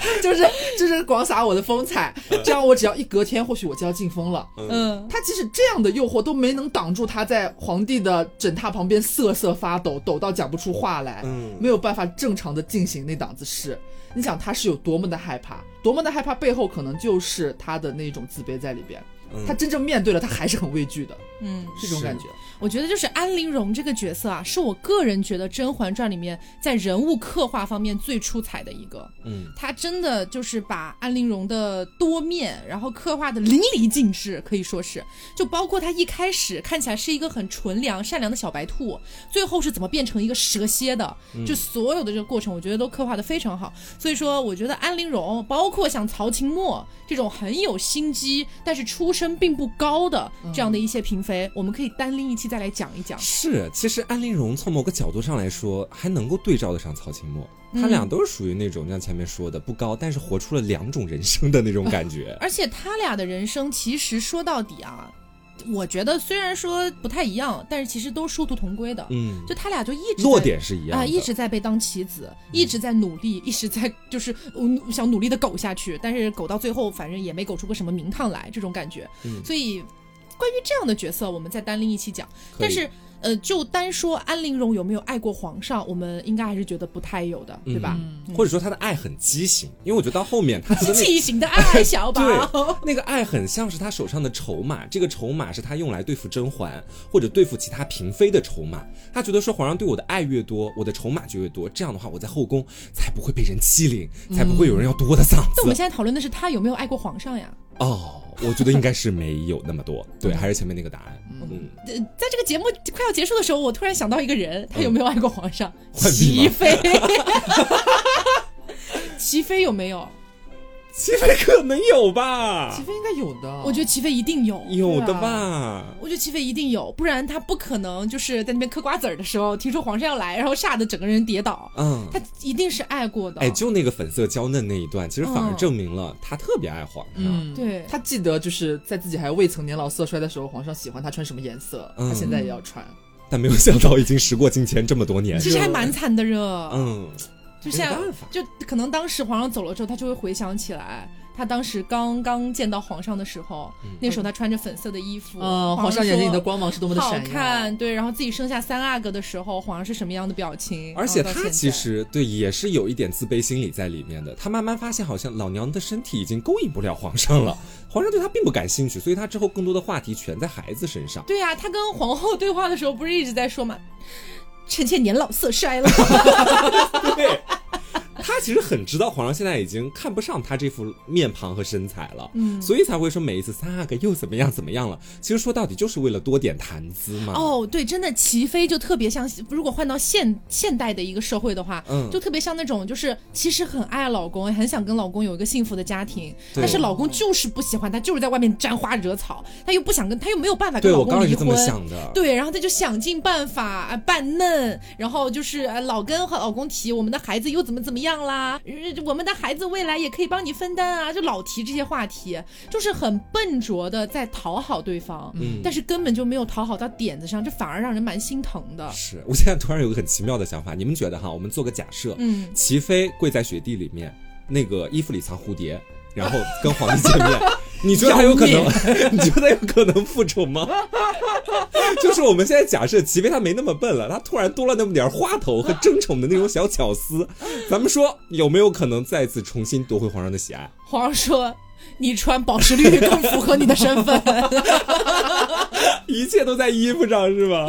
*laughs* 就是就是广撒我的风采，这样我只要一隔天，或许我就要进风了。嗯，他即使这样的诱惑都没能挡住他在皇帝的枕榻旁边瑟瑟发抖，抖到讲不出话来，嗯，没有办法正常的进行那档子事。你想他是有多么的害怕，多么的害怕，背后可能就是他的那种自卑在里边。他真正面对了，他还是很畏惧的。嗯，这种感觉。我觉得就是安陵容这个角色啊，是我个人觉得《甄嬛传》里面在人物刻画方面最出彩的一个。嗯，他真的就是把安陵容的多面，然后刻画的淋漓尽致，可以说是。就包括他一开始看起来是一个很纯良、善良的小白兔，最后是怎么变成一个蛇蝎的，就所有的这个过程，我觉得都刻画的非常好。所以说，我觉得安陵容，包括像曹琴墨这种很有心机，但是出身并不高的这样的一些嫔妃，我们可以单拎一期。再来讲一讲，是其实安陵容从某个角度上来说，还能够对照得上曹琴墨，他俩都是属于那种像前面说的不高，但是活出了两种人生的那种感觉。*laughs* 而且他俩的人生其实说到底啊，我觉得虽然说不太一样，但是其实都殊途同归的。嗯，就他俩就一直落点是一样啊，一直在被当棋子，一直在努力，*laughs* 一直在就是我想努力的苟下去，但是苟到最后，反正也没苟出个什么名堂来，这种感觉。嗯，所以。关于这样的角色，我们再单拎一期讲。但是，呃，就单说安陵容有没有爱过皇上，我们应该还是觉得不太有的，对吧？或者说他的爱很畸形，因为我觉得到后面他畸形的爱，*laughs* 小宝，对，那个爱很像是他手上的筹码，这个筹码是他用来对付甄嬛或者对付其他嫔妃的筹码。他觉得说皇上对我的爱越多，我的筹码就越多，这样的话我在后宫才不会被人欺凌，才不会有人要夺我的嗓子。那我们现在讨论的是他有没有爱过皇上呀？哦，我觉得应该是没有那么多，*laughs* 对，还是前面那个答案。嗯，呃在这个节目快要结束的时候，我突然想到一个人，他有嗯没有爱过皇上？*laughs* 齐吗妃。*laughs* 齐妃有没有？齐飞可能有吧齐，飞应该有的，我觉得齐妃一定有。有的吧。我觉得齐妃一定有，不然她不可能就是在那边嗑瓜子儿的时候，听说皇上要来，然后吓得整个人跌倒。嗯，她一定是爱过的。哎，就那个粉色娇嫩那一段，其实反而嗯证明了他特别爱皇上。嗯，对他记得就是在自己还未曾年老色衰的时候，皇上喜欢他穿什么颜色，嗯他现在也要穿。但没有想到已经时过境迁这么多年。其实还蛮惨的热。嗯，就像就可能当时皇上走了之后，他就会回想起来，他当时刚刚见到皇上的时候，那时候他穿着粉色的衣服，嗯，皇上眼睛里的光芒是多么的好闪耀。看，对，然后自己生下三阿哥的时候，皇上是什么样的表情？而且他其实对也是有一点自卑心理在里面的。他慢慢发现，好像老娘的身体已经勾引不了皇上了，皇上对他并不感兴趣，所以他之后更多的话题全在孩子身上。对呀、他跟皇后对话的时候，不是一直在说吗？臣妾年老色衰了，*laughs* 对，他其实很知道皇上现在已经看不上他这副面庞和身材了，嗯，所以才会说每一次三阿哥又怎么样怎么样了。其实说到底就是为了多点谈资嘛。哦，对，真的齐妃就特别像，如果换到现现代的一个社会的话，嗯就特别像那种就是其实很爱老公，很想跟老公有一个幸福的家庭，但是老公就是不喜欢她，就是在外面沾花惹草，她又不想跟，她又没有办法跟对老公离我刚刚也是这么婚。想的。对，然后她就想尽办法啊扮嫩，然后就是呃老跟和老公提我们的孩子又怎么怎么样啦，呃我们的孩子未来也可以帮你分担啊，就老提这些话题，就是很笨拙的在讨好对方，嗯但是根本就没有讨好到点子上，这反而让人蛮心疼的。是我现在突然有个很奇妙的想法，你们觉得哈？我们做个假设，嗯，齐飞跪在雪地里面，那个衣服里藏蝴蝶，然后跟皇帝见面，*laughs* 你觉得他有可能？*laughs* 你觉得他有可能复仇吗？*laughs* 就是我们现在假设齐妃她没那么笨了，他突然多了那么点儿花头和争宠的那种小巧思，咱们说有没有可能再次重新夺回皇上的喜爱？皇上说。你穿宝石绿更符合你的身份。*laughs* 一切都在衣服上是吗？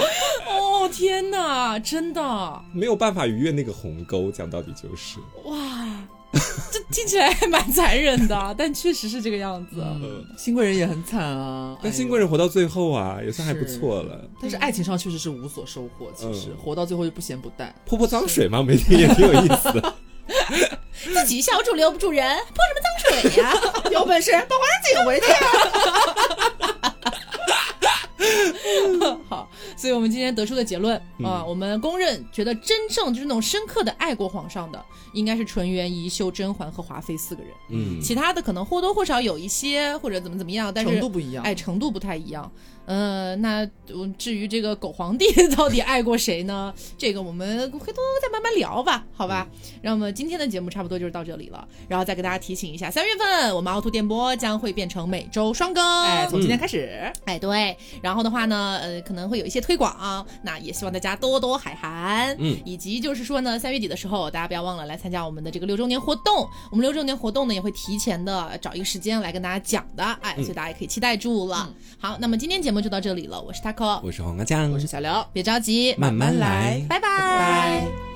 哦天哪，真的没有办法逾越那个鸿沟，讲到底就是。哇，*laughs* 这听起来还蛮残忍的，但确实是这个样子。嗯，新贵人也很惨啊，但新贵人活到最后啊，也算还不错了。但是爱情上确实是无所收获，其实、嗯活到最后就不咸不淡。泼泼脏水嘛，每天也挺有意思的。*laughs* 自己小主留不住人，泼什么脏水呀？有本事把皇上请回去。*laughs* 好，所以我们今天得出的结论嗯啊，我们公认觉得真正就是那种深刻的爱过皇上的，应该是纯元、宜修、甄嬛和华妃四个人。嗯，其他的可能或多或少有一些或者怎么怎么样，但是程度不一样哎，程度不太一样。呃，那呃至于这个狗皇帝 *laughs* 到底爱过谁呢？这个我们回头再慢慢聊吧，好吧？那么今天的节目差不多就是到这里了，然后再给大家提醒一下，三月份我们凹凸电波将会变成每周双更，哎，从今天开始，哎，对，然后的话呢，呃，可能会有一些推广，那也希望大家多多海涵，嗯，以及就是说呢，三月底的时候，大家不要忘了来参加我们的这个六周年活动，我们六周年活动呢也会提前的找一个时间来跟大家讲的，哎，所以大家也可以期待住了。好，那么今天节目就到这里了，我是 taco，我是黄瓜酱，我是小刘。别着急，慢慢来。拜。拜拜